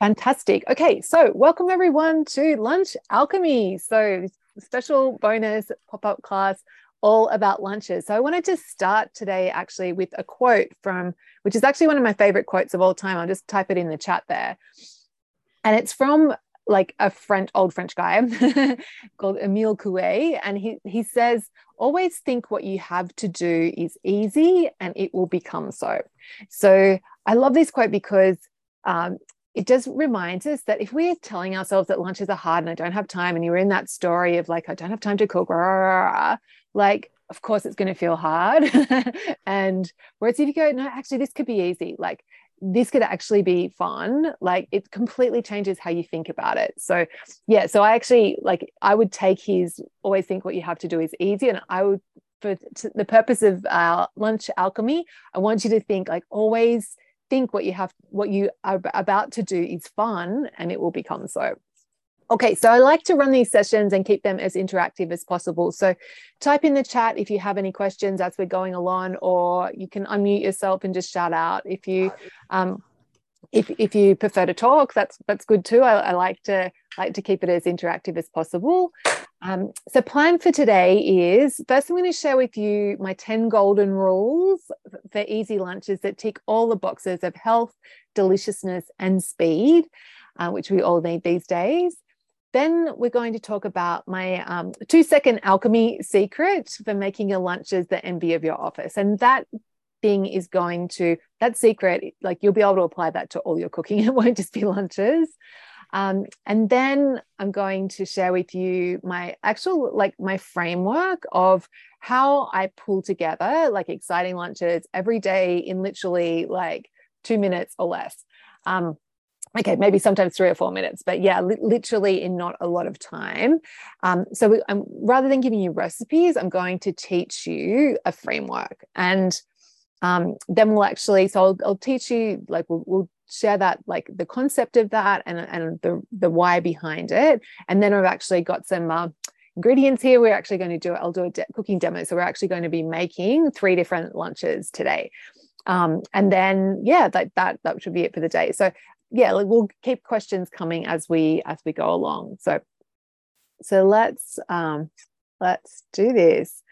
Fantastic. Okay, so welcome everyone to Lunch Alchemy. So, special bonus pop up class all about lunches. So, I wanted to start today actually with a quote from, which is actually one of my favorite quotes of all time. I'll just type it in the chat there. And it's from like a French, old French guy called Emile Coué. And he, he says, always think what you have to do is easy and it will become so. So I love this quote because um, it just reminds us that if we're telling ourselves that lunches are hard and I don't have time, and you're in that story of like, I don't have time to cook, rah, rah, rah, like, of course it's going to feel hard. and whereas if you go, no, actually, this could be easy, like, this could actually be fun like it completely changes how you think about it so yeah so i actually like i would take his always think what you have to do is easy and i would for the purpose of uh, lunch alchemy i want you to think like always think what you have what you are about to do is fun and it will become so Okay, so I like to run these sessions and keep them as interactive as possible. So type in the chat if you have any questions as we're going along, or you can unmute yourself and just shout out if you um, if if you prefer to talk. That's that's good too. I, I like to like to keep it as interactive as possible. Um, so plan for today is first I'm going to share with you my 10 golden rules for easy lunches that tick all the boxes of health, deliciousness, and speed, uh, which we all need these days. Then we're going to talk about my um, two second alchemy secret for making your lunches the envy of your office. And that thing is going to, that secret, like you'll be able to apply that to all your cooking. It won't just be lunches. Um, and then I'm going to share with you my actual, like my framework of how I pull together like exciting lunches every day in literally like two minutes or less. Um, okay maybe sometimes three or four minutes but yeah li- literally in not a lot of time um, so we, rather than giving you recipes i'm going to teach you a framework and um, then we'll actually so I'll, I'll teach you like we'll, we'll, share that like the concept of that and, and the, the why behind it. And then i've actually got some uh, ingredients here. We're actually going to do i'll do a de- cooking demo. So we're actually going to be making three different lunches today. Um, and then yeah that that that should be it for the day. So yeah, like we'll keep questions coming as we as we go along. So so let's um let's do this.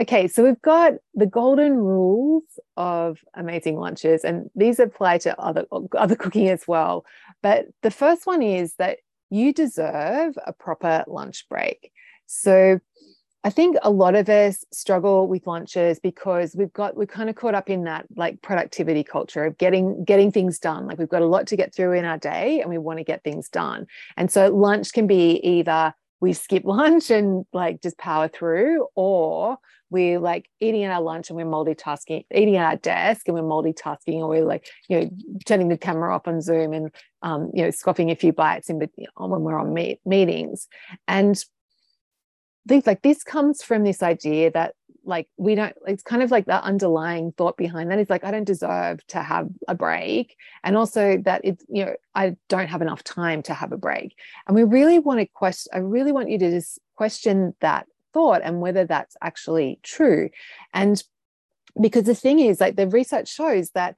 Okay, so we've got the golden rules of amazing lunches, and these apply to other other cooking as well. But the first one is that you deserve a proper lunch break. So I think a lot of us struggle with lunches because we've got we're kind of caught up in that like productivity culture of getting getting things done. Like we've got a lot to get through in our day and we want to get things done. And so lunch can be either we skip lunch and like just power through or we're like eating at our lunch and we're multitasking, eating at our desk and we're multitasking, or we're like, you know, turning the camera off on Zoom and, um, you know, scoffing a few bites in, when we're on meet, meetings. And things like this comes from this idea that like we don't it's kind of like the underlying thought behind that is like i don't deserve to have a break and also that it's you know i don't have enough time to have a break and we really want to question i really want you to just question that thought and whether that's actually true and because the thing is like the research shows that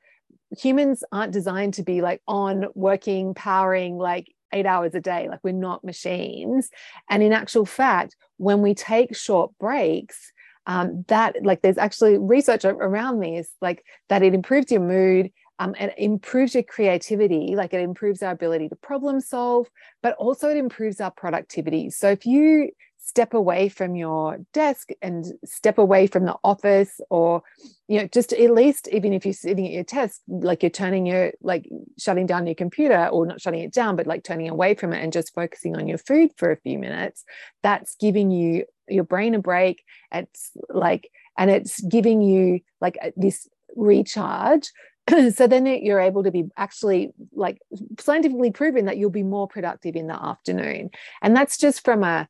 humans aren't designed to be like on working powering like eight hours a day. Like we're not machines. And in actual fact, when we take short breaks, um, that like there's actually research around this, like that it improves your mood, um, and improves your creativity, like it improves our ability to problem solve, but also it improves our productivity. So if you step away from your desk and step away from the office or you know just at least even if you're sitting at your desk like you're turning your like shutting down your computer or not shutting it down but like turning away from it and just focusing on your food for a few minutes that's giving you your brain a break. It's like and it's giving you like this recharge. So then you're able to be actually like scientifically proven that you'll be more productive in the afternoon. And that's just from a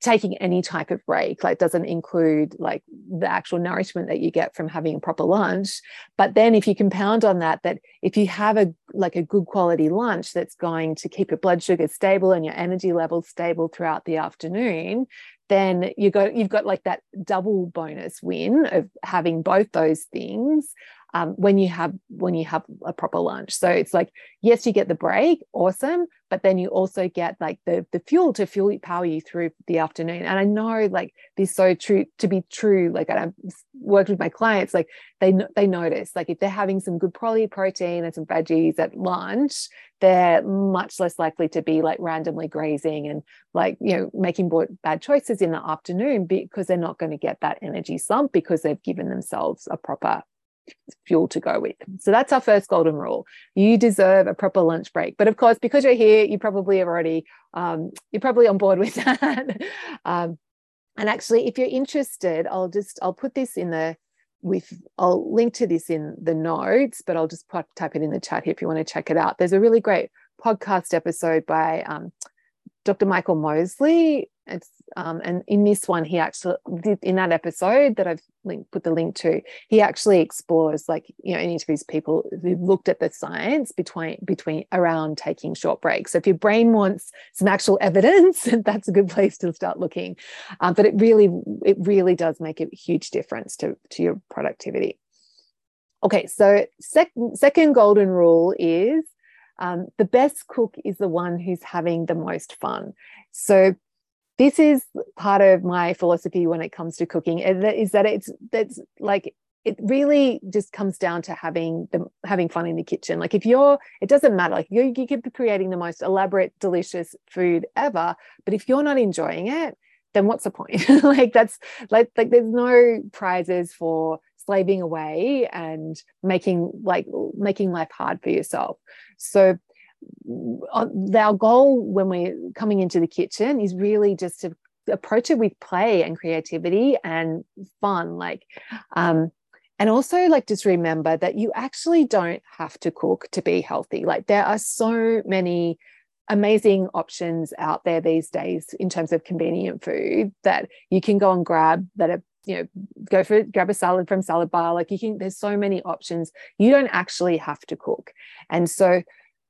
taking any type of break like doesn't include like the actual nourishment that you get from having a proper lunch. But then if you compound on that that if you have a like a good quality lunch that's going to keep your blood sugar stable and your energy levels stable throughout the afternoon then you got you've got like that double bonus win of having both those things um, when you have when you have a proper lunch. So it's like yes you get the break awesome but then you also get like the the fuel to fuel power you through the afternoon. And i know like this so true to be true like i've worked with my clients like they they notice like if they're having some good poly protein and some veggies at lunch they're much less likely to be like randomly grazing and like you know making bad choices in the afternoon because they're not going to get that energy slump because they've given themselves a proper fuel to go with. So that's our first golden rule. You deserve a proper lunch break. But of course, because you're here, you probably have already um, you're probably on board with that. um, and actually, if you're interested, I'll just I'll put this in the with I'll link to this in the notes, but I'll just type it in the chat here if you want to check it out. There's a really great podcast episode by um, Dr. Michael Mosley it's um, and in this one, he actually in that episode that I've linked, put the link to, he actually explores like you know, and interviews people who've looked at the science between between around taking short breaks. So if your brain wants some actual evidence, that's a good place to start looking. Um, but it really, it really does make a huge difference to to your productivity. Okay, so second second golden rule is um, the best cook is the one who's having the most fun. So this is part of my philosophy when it comes to cooking is that it's that's like it really just comes down to having the having fun in the kitchen. Like if you're it doesn't matter. Like you, you could be creating the most elaborate delicious food ever but if you're not enjoying it then what's the point? Like that's like like there's no prizes for slaving away and making like making life hard for yourself. So our goal when we're coming into the kitchen is really just to approach it with play and creativity and fun like um and also like just remember that you actually don't have to cook to be healthy. Like there are so many amazing options out there these days in terms of convenient food that you can go and grab that are you know go for grab a salad from salad bar. Like you can there's so many options. You don't actually have to cook. And so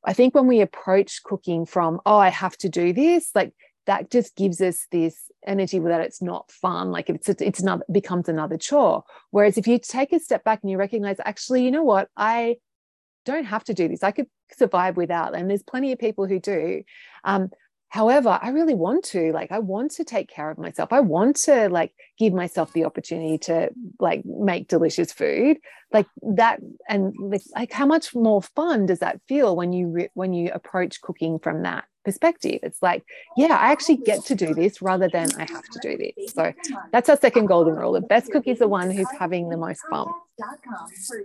I think when we approach cooking from, oh, I have to do this, like that just gives us this energy that it's not fun. Like it's it's not becomes another chore. Whereas if you take a step back and you recognize, actually, you know what, I don't have to do this. I could survive without. And there's plenty of people who do. Um, however i really want to like i want to take care of myself i want to like give myself the opportunity to like make delicious food like that and like, how much more fun does that feel when you re- when you approach cooking from that perspective. It's like, yeah, I actually get to do this rather than I have to do this. So that's our second golden rule. The best cook is the one who's having the most fun.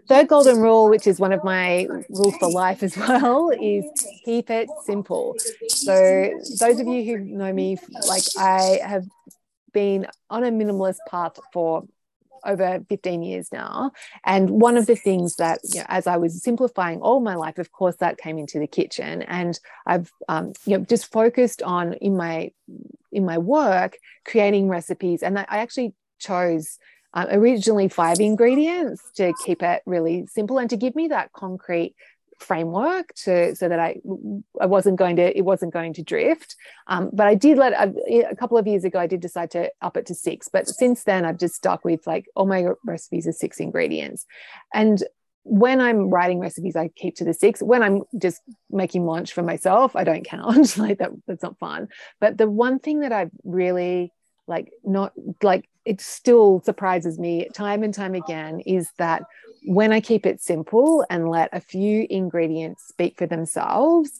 Third golden rule, which is one of my rules for life as well, is keep it simple. So those of you who know me, like I have been on a minimalist path for over 15 years now. And one of the things that, you know, as I was simplifying all my life, of course, that came into the kitchen. And I've, um, you know, just focused on in my in my work creating recipes. And I actually chose uh, originally five ingredients to keep it really simple and to give me that concrete framework to so that I I wasn't going to it wasn't going to drift. Um, but I did let a, a, couple of years ago I did decide to up it to six. But since then I've just stuck with like all my recipes are six ingredients, and when I'm writing recipes I keep to the six. When I'm just making lunch for myself I don't count like that. That's not fun. But the one thing that I've really like not like it still surprises me time and time again is that when I keep it simple and let a few ingredients speak for themselves,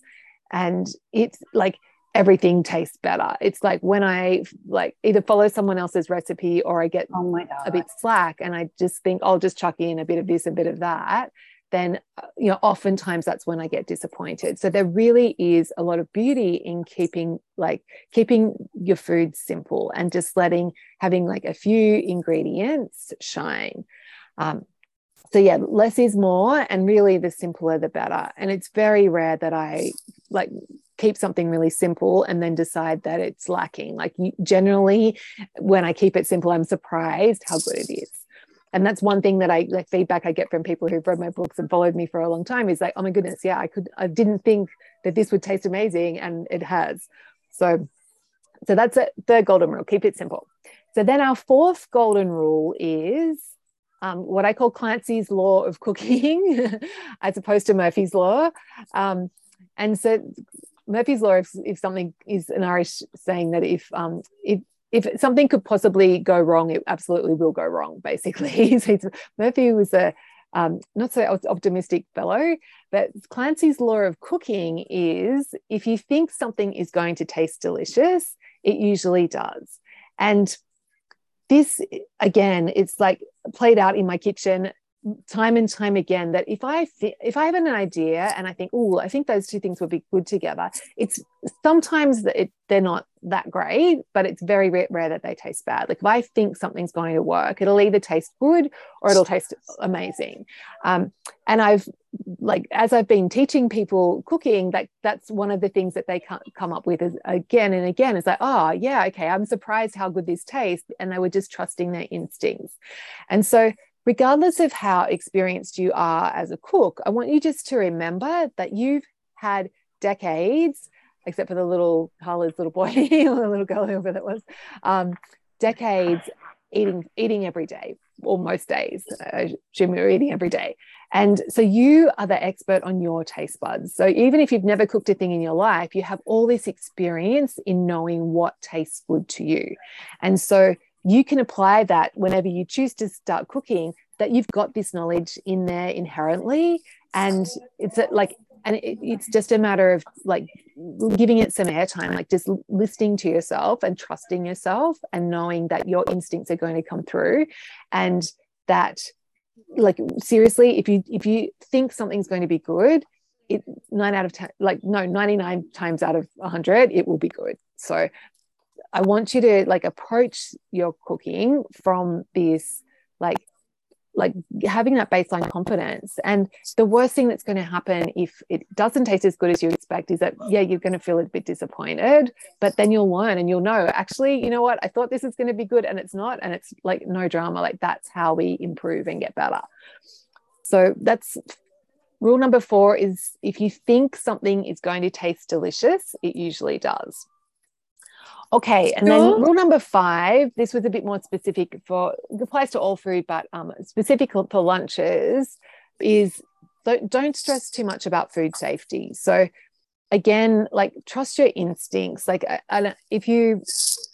and it's like everything tastes better. It's like when I like either follow someone else's recipe or I get oh a bit slack and I just think I'll just chuck in a bit of this, a bit of that. Then, uh, you know, oftentimes that's when I get disappointed. So there really is a lot of beauty in keeping like keeping your food simple and just letting having like a few ingredients shine. Um, so yeah less is more and really the simpler the better and it's very rare that i like keep something really simple and then decide that it's lacking like generally when i keep it simple i'm surprised how good it is and that's one thing that i like feedback i get from people who've read my books and followed me for a long time is like oh my goodness yeah i could i didn't think that this would taste amazing and it has so so that's it the golden rule keep it simple so then our fourth golden rule is um, what I call Clancy's law of cooking, as opposed to Murphy's law. Um, and so Murphy's law, if, if something is an Irish saying that if um, if if something could possibly go wrong, it absolutely will go wrong. Basically, Murphy was a um, not so optimistic fellow, but Clancy's law of cooking is if you think something is going to taste delicious, it usually does. And this again, it's like played out in my kitchen time and time again that if I th- if I have an idea and I think, oh, I think those two things would be good together, it's sometimes that it, they're not that great, but it's very rare, rare, that they taste bad. Like if I think something's going to work, it'll either taste good or it'll taste amazing. Um, and I've like as I've been teaching people cooking, like that's one of the things that they come up with is again and again. is like, oh yeah, okay, I'm surprised how good this tastes, and they were just trusting their instincts. And so regardless of how experienced you are as a cook, I want you just to remember that you've had decades, except for the little Carla's little boy or the little girl, whoever that was, um, decades eating eating every day or most days. I assume you're eating every day. And so you are the expert on your taste buds. So even if you've never cooked a thing in your life, you have all this experience in knowing what tastes good to you. And so you can apply that whenever you choose to start cooking that you've got this knowledge in there inherently. And it's like and it, it's just a matter of like giving it some airtime like just listening to yourself and trusting yourself and knowing that your instincts are going to come through. And that like seriously if you if you think something's going to be good it nine out of 10 like no 99 times out of 100 it will be good. So I want you to like approach your cooking from this like like having that baseline confidence. And the worst thing that's going to happen if it doesn't taste as good as you expect is that yeah you're going to feel a bit disappointed but then you'll learn and you'll know actually you know what? I thought this is going to be good and it's not and it's like no drama. Like that's how we improve and get better. So that's rule number 4 is if you think something is going to taste delicious it usually does Okay, and then rule number five. This was a bit more specific for it applies to all food, but um, specific for lunches is don't, don't stress too much about food safety. So again, like trust your instincts. Like, and if you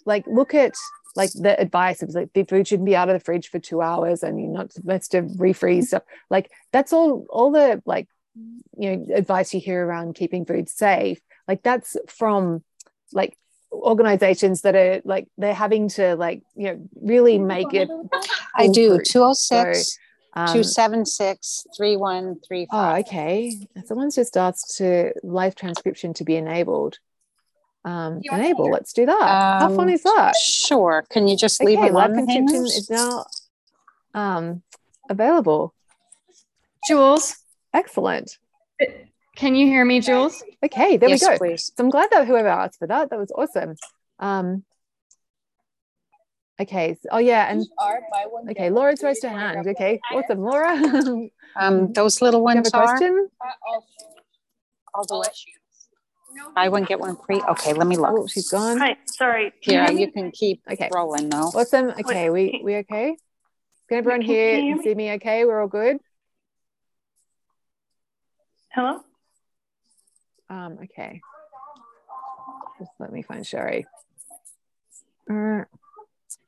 like look at like the advice of like the food shouldn't be out of the fridge for two hours and you're not supposed to refreeze stuff. Like that's all all the like you know advice you hear around keeping food safe. Like that's from like organizations that are like they're having to like you know really make it i do. 206 so, um, 276 3135 oh okay. Someone's just asked to live transcription to be enabled. Um enable. let's do that. Um, how fun is that? sure. Can you just leave okay, live transcription is now um available. Jules? Excellent can you hear me, Jules? Okay, there yes, we go. Please. So I'm glad that whoever asked for that, that was awesome. Um, okay. So, oh yeah, and okay, Laura's raised her hand. Okay, awesome, Laura. um, those little ones have a question? all the way. Buy one get one free. Okay, let me look. Oh, she's gone. Hi, sorry. Yeah, you can keep okay. rolling though. Awesome. Okay, we we okay? Can everyone hear see me? Okay, we're all good. Hello. Um, okay. Just let me find Sherry. Uh,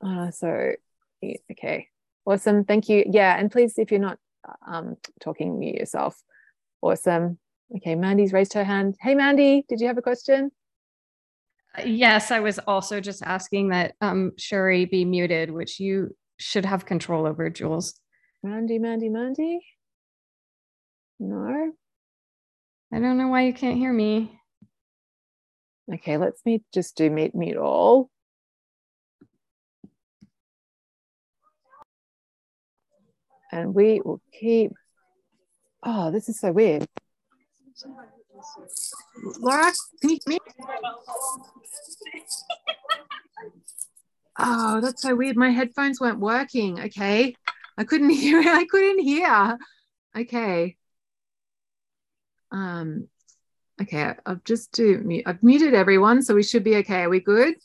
uh, so, okay. Awesome. Thank you. Yeah. And please, if you're not um, talking, mute yourself. Awesome. Okay. Mandy's raised her hand. Hey, Mandy, did you have a question? Yes, I was also just asking that um, Sherry be muted, which you should have control over, Jules. Mandy, Mandy, Mandy. No. I don't know why you can't hear me. Okay, let's me just do meet meet all. And we will keep. Oh, this is so weird. Laura, can you hear me? Oh, that's so weird. My headphones weren't working. Okay. I couldn't hear. I couldn't hear. Okay. Um, okay, I've just do I've muted everyone, so we should be okay. Are we good?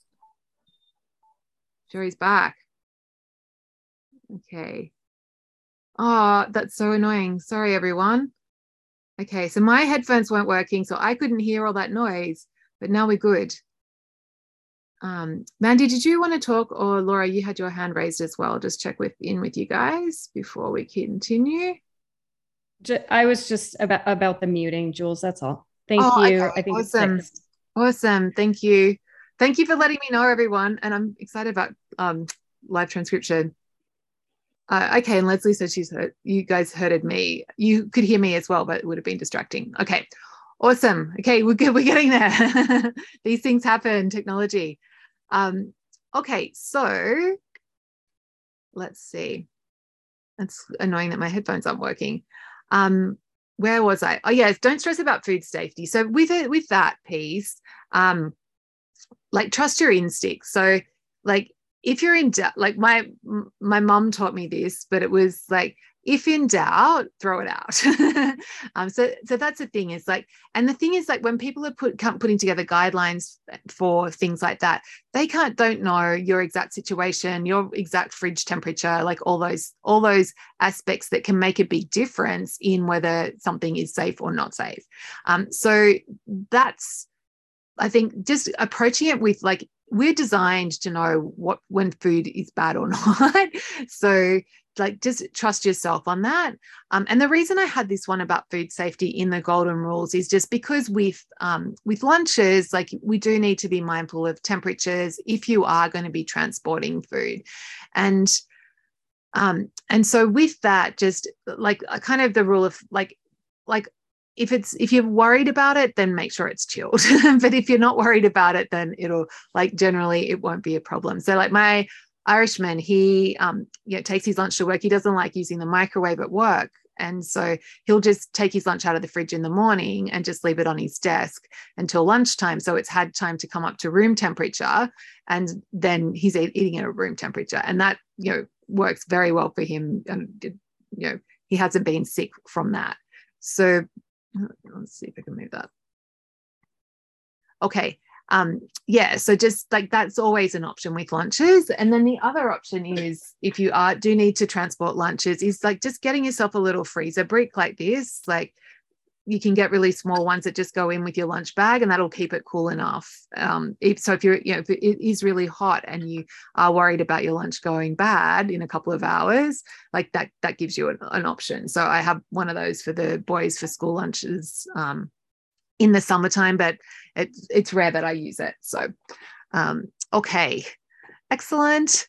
Sherry's back. Okay. Oh, that's so annoying. Sorry, everyone. Okay, so my headphones weren't working, so I couldn't hear all that noise, but now we're good. Um, Mandy, did you want to talk or Laura, you had your hand raised as well. Just check with in with you guys before we continue. I was just about about the muting, Jules. That's all. Thank oh, you. Okay. I think awesome. Awesome. Thank you. Thank you for letting me know, everyone. And I'm excited about um, live transcription. Uh, okay, and Leslie said she's heard you guys heard me. You could hear me as well, but it would have been distracting. Okay, awesome. Okay, we're good. We're getting there. These things happen. Technology. Um, okay, so let's see. It's annoying that my headphones aren't working. Um, where was I? Oh yes, don't stress about food safety. So with it, with that piece, um, like trust your instincts. So like if you're in doubt, like my my mom taught me this, but it was like if in doubt, throw it out. um, so so that's the thing is like, and the thing is like when people are put putting together guidelines for things like that, they can't don't know your exact situation, your exact fridge temperature, like all those all those aspects that can make a big difference in whether something is safe or not safe. Um, so that's I think just approaching it with like we're designed to know what when food is bad or not. so like just trust yourself on that. Um, and the reason I had this one about food safety in the golden rules is just because with um, with lunches, like we do need to be mindful of temperatures if you are going to be transporting food, and um, and so with that, just like kind of the rule of like like if it's if you're worried about it then make sure it's chilled. But if you're not worried about it then it'll like generally it won't be a problem. So like my irishman he um you know, takes his lunch to work. He doesn't like using the microwave at work. And so he'll just take his lunch out of the fridge in the morning and just leave it on his desk until lunchtime. So it's had time to come up to room temperature and then he's eating at a room temperature. And that you know works very well for him. And you know he hasn't been sick from that. So let's see if I can move that. Okay. Um, yeah, so just like that's always an option with lunches. And then the other option is if you are do need to transport lunches, is like just getting yourself a little freezer brick like this. Like you can get really small ones that just go in with your lunch bag and that'll keep it cool enough. Um, if, so if you're, you know, if it is really hot and you are worried about your lunch going bad in a couple of hours, like that, that gives you an, an option. So I have one of those for the boys for school lunches um, in the summertime, but it's, it's rare that I use it. So, um, okay, excellent.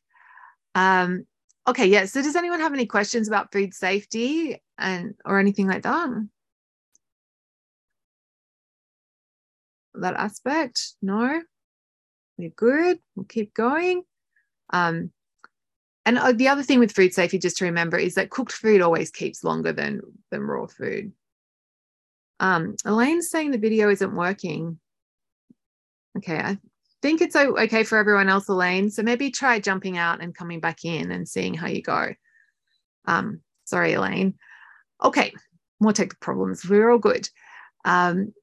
Um, okay, yeah. So does anyone have any questions about food safety and or anything like that? that aspect? No, we're good. We'll keep going. Um, and uh, the other thing with food safety, just to remember, is that cooked food always keeps longer than than raw food. Um, Elaine's saying the video isn't working. Okay, I think it's okay for everyone else, Elaine. So maybe try jumping out and coming back in and seeing how you go. Um, sorry, Elaine. Okay, more technical problems. We're all good. Um,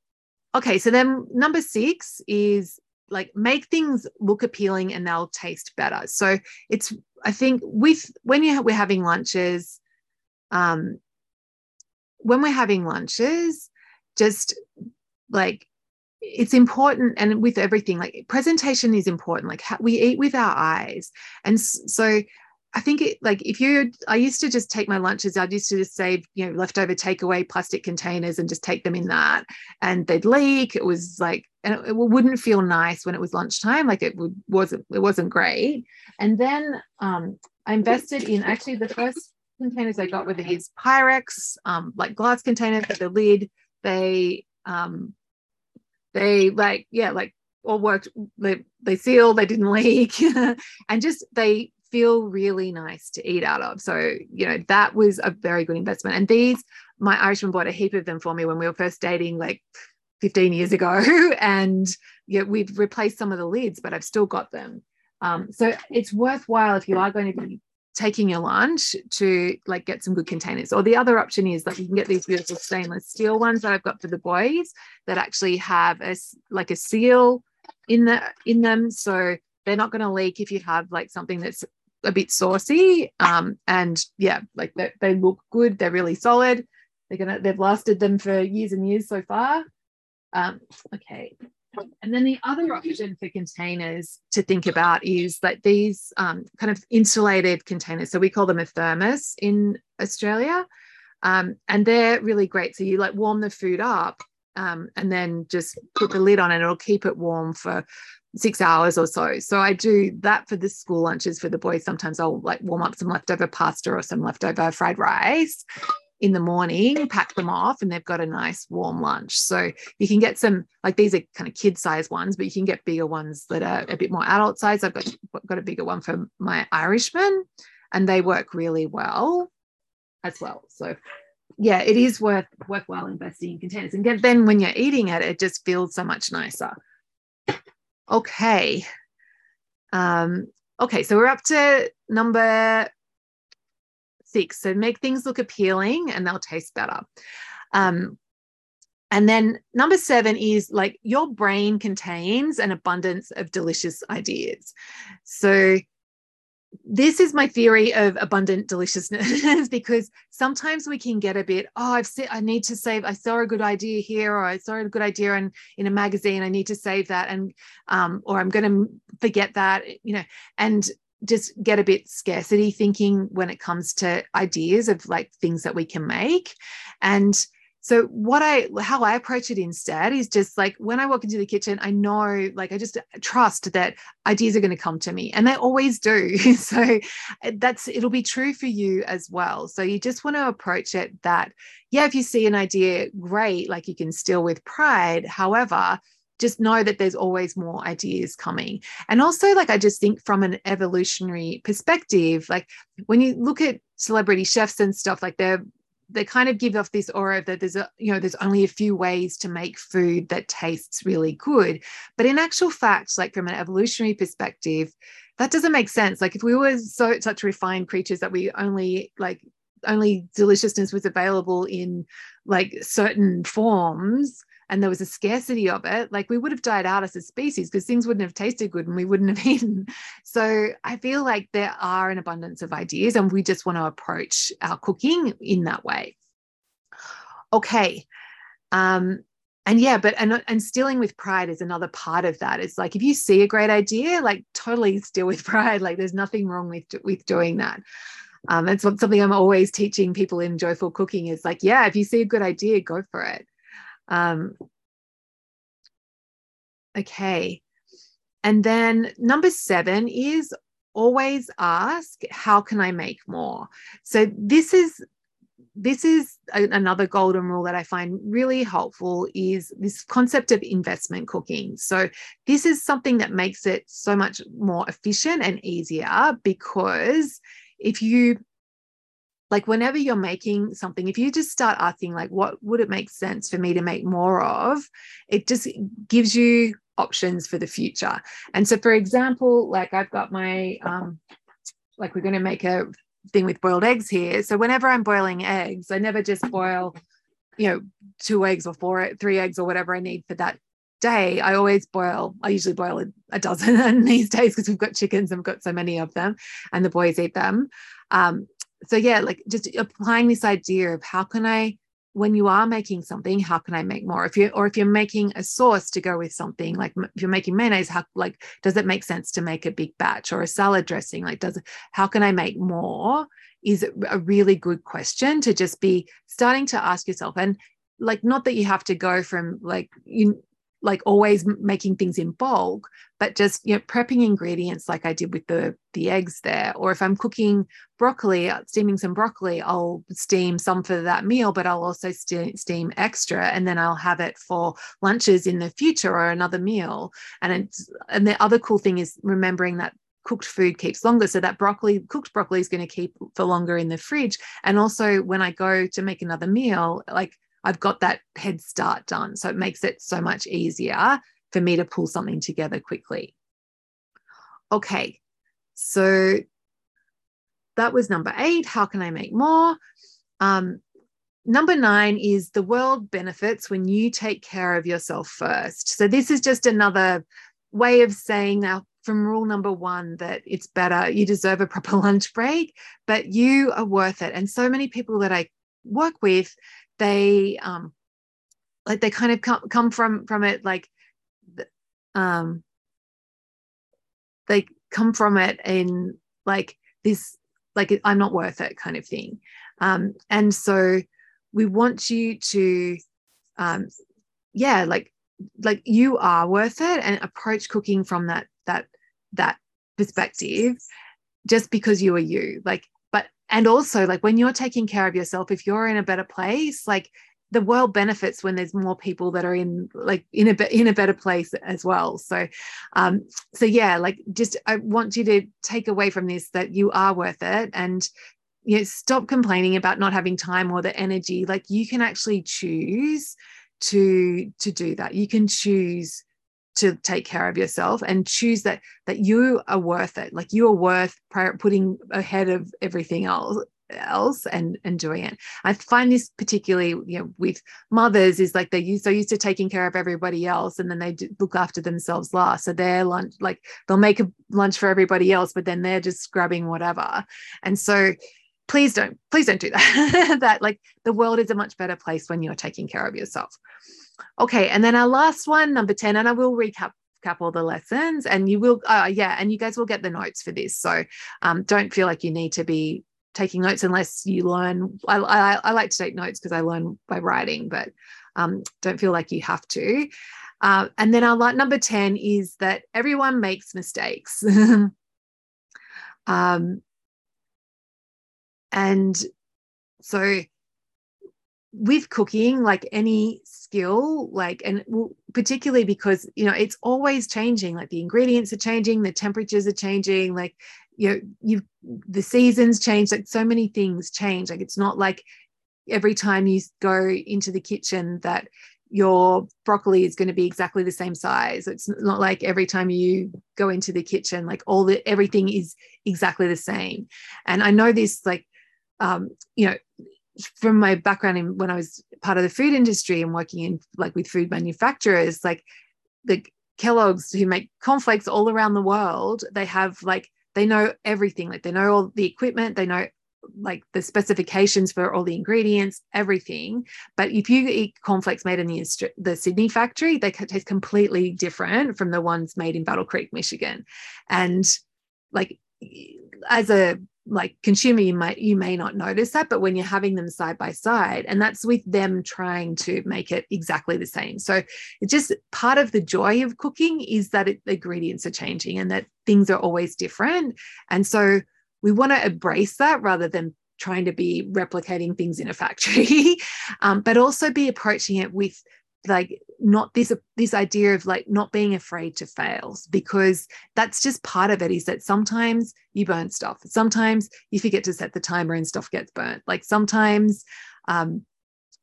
okay, so then number six is like make things look appealing and they'll taste better. So it's I think with when you we're having lunches, um, when we're having lunches, just like it's important and with everything like presentation is important like how, we eat with our eyes and so I think it like if you I used to just take my lunches, I used to just save, you know, leftover takeaway plastic containers and just take them in that. And they'd leak. It was like and it, it wouldn't feel nice when it was lunchtime. Like it would wasn't it wasn't great. And then um I invested in actually the first containers I got were these Pyrex, um, like glass containers with the lid. They um they like, yeah, like all worked, they they sealed, they didn't leak, and just they feel really nice to eat out of. So, you know, that was a very good investment. And these, my Irishman bought a heap of them for me when we were first dating, like 15 years ago. and yeah, we've replaced some of the lids, but I've still got them. Um, so it's worthwhile if you are going to be taking your lunch to like get some good containers. Or the other option is that you can get these beautiful stainless steel ones that I've got for the boys that actually have a like a seal in the in them. So they're not going to leak if you have like something that's a bit saucy. Um, and yeah, like they, they look good. They're really solid. They're gonna they've lasted them for years and years so far. Um, okay. And then the other option for containers to think about is that these um, kind of insulated containers. So we call them a thermos in Australia. Um, and they're really great. So you like warm the food up um, and then just put the lid on and it'll keep it warm for six hours or so. So I do that for the school lunches for the boys. Sometimes I'll like warm up some leftover pasta or some leftover fried rice in the morning, pack them off, and they've got a nice warm lunch. So you can get some like these are kind of kid size ones, but you can get bigger ones that are a bit more adult size. I've got got a bigger one for my Irishman, and they work really well as well. So yeah, it is worth worthwhile investing in containers. And then when you're eating it, it just feels so much nicer. Okay. Um, okay, so we're up to number So make things look appealing and they'll taste better. Um, and then number seven is like your brain contains an abundance of delicious ideas. So this is my theory of abundant deliciousness because sometimes we can get a bit oh i've said i need to save i saw a good idea here or i saw a good idea in in a magazine i need to save that and um or i'm going to forget that you know and just get a bit scarcity thinking when it comes to ideas of like things that we can make. And so what i how i approach it instead is just like when i walk into the kitchen i know like i just trust that ideas are going to come to me and they always do. So eh, that's it'll be true for you as well. So you just want to approach it that yeah if you see an idea great like you can steal with pride. However just know that there's always more ideas coming. And also, like, I just think from an evolutionary perspective, like when you look at celebrity chefs and stuff, like they're they kind of give off this aura that there's a you know there's only a few ways to make food that tastes really good but in actual fact like from an evolutionary perspective that doesn't make sense like if we were so such refined creatures that we only like only deliciousness was available in like certain forms and there was a scarcity of it, like we would have died out as a species because things wouldn't have tasted good and we wouldn't have eaten. So I feel like there are an abundance of ideas and we just want to approach our cooking in that way. Okay. Um, and yeah, but and and stealing with pride is another part of that. It's like if you see a great idea, like totally steal with pride. Like there's nothing wrong with with doing that. Um, it's something I'm always teaching people in joyful cooking is like, yeah, if you see a good idea, go for it. Um, okay. And then number seven is always ask, how can I make more? So this is this is a, another golden rule that I find really helpful is this concept of investment cooking. So this is something that makes it so much more efficient and easier because if you like whenever you're making something if you just start asking like what would it make sense for me to make more of it just gives you options for the future. And so for example like i've got my um like we're going to make a thing with boiled eggs here. So whenever i'm boiling eggs i never just boil you know two eggs or four three eggs or whatever i need for that day. I always boil i usually boil a, a dozen these days because we've got chickens and we've got so many of them and the boys eat them. Um, so yeah like just applying this idea of how can i when you are making something how can i make more? If you or if you're making a sauce to go with something like if you're making mayonnaise how like does it make sense to make a big batch or a salad dressing? Like does how can i make more is a really good question to just be starting to ask yourself. And like not that you have to go from like you like always making things in bulk but just you know prepping ingredients like i did with the the eggs there. Or if i'm cooking broccoli uh, steaming some broccoli i'll steam some for that meal but i'll also steam extra and then i'll have it for lunches in the future or another meal. And it's and the other cool thing is remembering that cooked food keeps longer. So that broccoli cooked broccoli is going to keep for longer in the fridge. And also when i go to make another meal like I've got that head start done. So it makes it so much easier for me to pull something together quickly. Okay, so that was number eight. How can I make more? Um, number nine is the world benefits when you take care of yourself first. So this is just another way of saying now from rule number one that it's better, you deserve a proper lunch break, but you are worth it. And so many people that I work with, they um like they kind of come come from from it like um they come from it in like this like i'm not worth it kind of thing. Um and so we want you to um yeah like like you are worth it and approach cooking from that that that perspective just because you are you. Like and also like when you're taking care of yourself if you're in a better place like the world benefits when there's more people that are in like in a in a better place as well. So um so yeah like just i want you to take away from this that you are worth it and you know stop complaining about not having time or the energy. Like you can actually choose to to do that. You can choose to take care of yourself and choose that that you are worth it. Like you are worth putting ahead of everything else else and and doing it. I find this particularly you know with mothers is like they're so used to taking care of everybody else and then they look after themselves last. So their lunch like they'll make a lunch for everybody else but then they're just grabbing whatever. And so please don't please don't do that. That like the world is a much better place when you're taking care of yourself okay and then our last one number 10 and i will recap cap all the lessons and you will uh, yeah and you guys will get the notes for this so um, don't feel like you need to be taking notes unless you learn. I, I, I like to take notes because I learn by writing, but um, don't feel like you have to. Uh, and then our number 10 is that everyone makes mistakes. um, and so with cooking, like any skill, like, and particularly because, you know, it's always changing, like the ingredients are changing, the temperatures are changing, like you know you the seasons change like so many things change. Like it's not like every time you go into the kitchen that your broccoli is going to be exactly the same size. It's not like every time you go into the kitchen like all the everything is exactly the same. And i know this like um you know from my background in when i was part of the food industry and working in like with food manufacturers like the kellogg's who make cornflakes all around the world they have like they know everything. Like they know all the equipment they know like the specifications for all the ingredients everything. But if you eat cornflakes made in the, the sydney factory they taste completely different from the ones made in battle creek michigan. And like as a like consumer you might you may not notice that but when you're having them side by side and that's with them trying to make it exactly the same. So it's just part of the joy of cooking is that it, the ingredients are changing and that things are always different. And so we want to embrace that rather than trying to be replicating things in a factory um, but also be approaching it with like not this this idea of like not being afraid to fail because that's just part of it is that sometimes you burn stuff. Sometimes you forget to set the timer and stuff gets burnt. Like sometimes um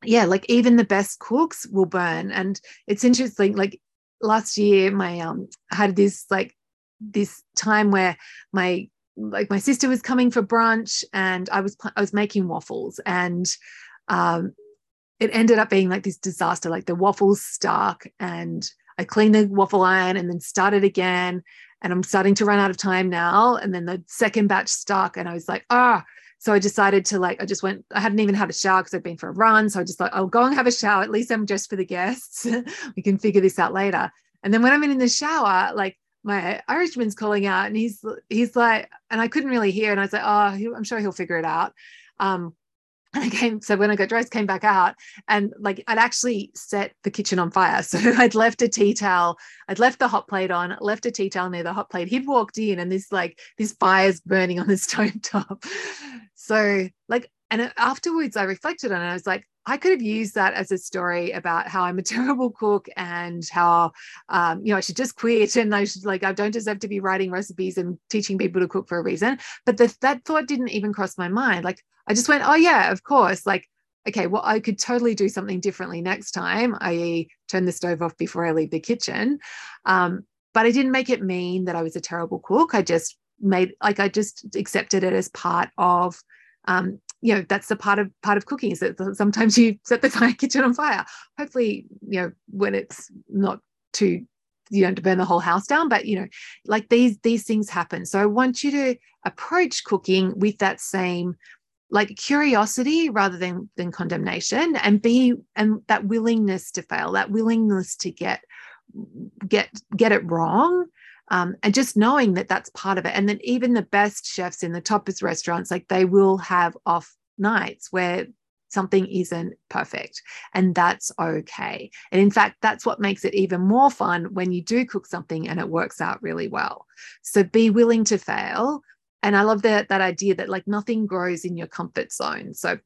yeah like even the best cooks will burn. And it's interesting like last year my um had this like this time where my like my sister was coming for brunch and I was I was making waffles and um it ended up being like this disaster. Like the waffles stuck, and I cleaned the waffle iron and then started again. And I'm starting to run out of time now. And then the second batch stuck, and I was like, ah. Oh. So I decided to like, I just went, I hadn't even had a shower because I'd been for a run. So I just like, I'll go and have a shower. At least I'm just for the guests. we can figure this out later. And then when I'm in the shower, like my Irishman's calling out and he's he's like, and I couldn't really hear. And I was like, oh, I'm sure he'll figure it out. Um, and I came, so when I got dressed, came back out and like I'd actually set the kitchen on fire. So I'd left a tea towel, I'd left the hot plate on, left a tea towel near the hot plate. He'd walked in and this like this fire's burning on the stove top. So like, and afterwards I reflected on it. I was like, I could have used that as a story about how I'm a terrible cook and how, um, you know, I should just quit and I should like, I don't deserve to be writing recipes and teaching people to cook for a reason. But the, that thought didn't even cross my mind. Like, I just went, oh, yeah, of course. Like, okay, well, I could totally do something differently next time, i.e., turn the stove off before I leave the kitchen. Um, but I didn't make it mean that I was a terrible cook. I just made, like, I just accepted it as part of um, you know that's the part of part of cooking is that sometimes you set the fire kitchen on fire hopefully you know when it's not too you don't burn the whole house down but you know like these these things happen so i want you to approach cooking with that same like curiosity rather than than condemnation and be and that willingness to fail that willingness to get get get it wrong um, and just knowing that that's part of it. And then even the best chefs in the toppest restaurants like they will have off nights where something isn't perfect and that's okay. And in fact that's what makes it even more fun when you do cook something and it works out really well. So be willing to fail and i love that that idea that like nothing grows in your comfort zone. So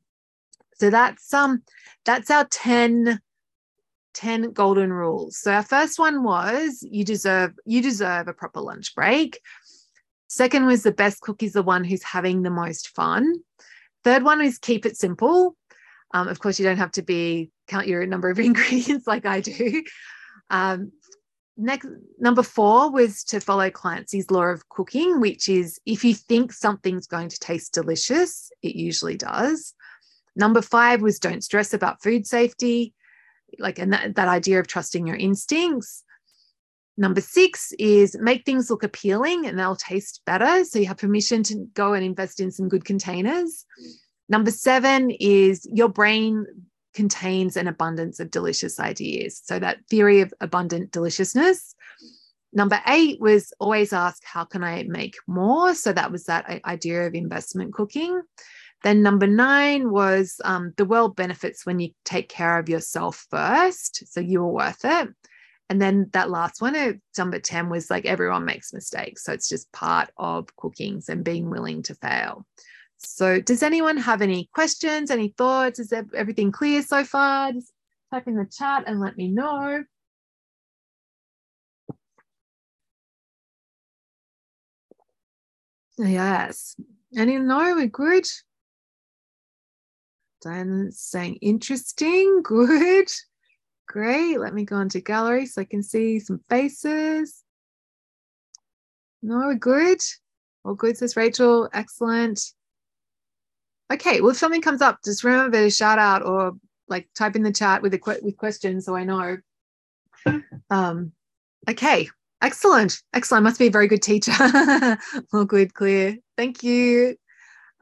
so that's um that's our 10 10 golden rules. So our first one was you deserve you deserve a proper lunch break. Second was the best cook is the one who's having the most fun. Third one is keep it simple. Um, of course you don't have to be count your number of ingredients like i do. Um, next number four was to follow Clancy's law of cooking, which is if you think something's going to taste delicious, it usually does. Number five was don't stress about food safety, like and that, that idea of trusting your instincts. Number six is make things look appealing and they'll taste better. So you have permission to go and invest in some good containers. Number seven is your brain contains an abundance of delicious ideas. So, that theory of abundant deliciousness. Number eight was always ask, how can I make more? So, that was that idea of investment cooking. Then, number nine was um, the world benefits when you take care of yourself first. So, you are worth it. And then that last one, number 10, was like everyone makes mistakes. So, it's just part of cooking and being willing to fail. So, does anyone have any questions, any thoughts? Is everything clear so far? Just type in the chat and let me know. Yes. Any no, we're good. Diane's saying interesting, good, great. Let me go into gallery so I can see some faces. No, we're good. All good, says Rachel. Excellent. Okay, well, if something comes up, just remember to shout out or like type in the chat with a qu- with questions so I know. Um, okay, excellent, excellent. Must be a very good teacher. All good, clear. Thank you.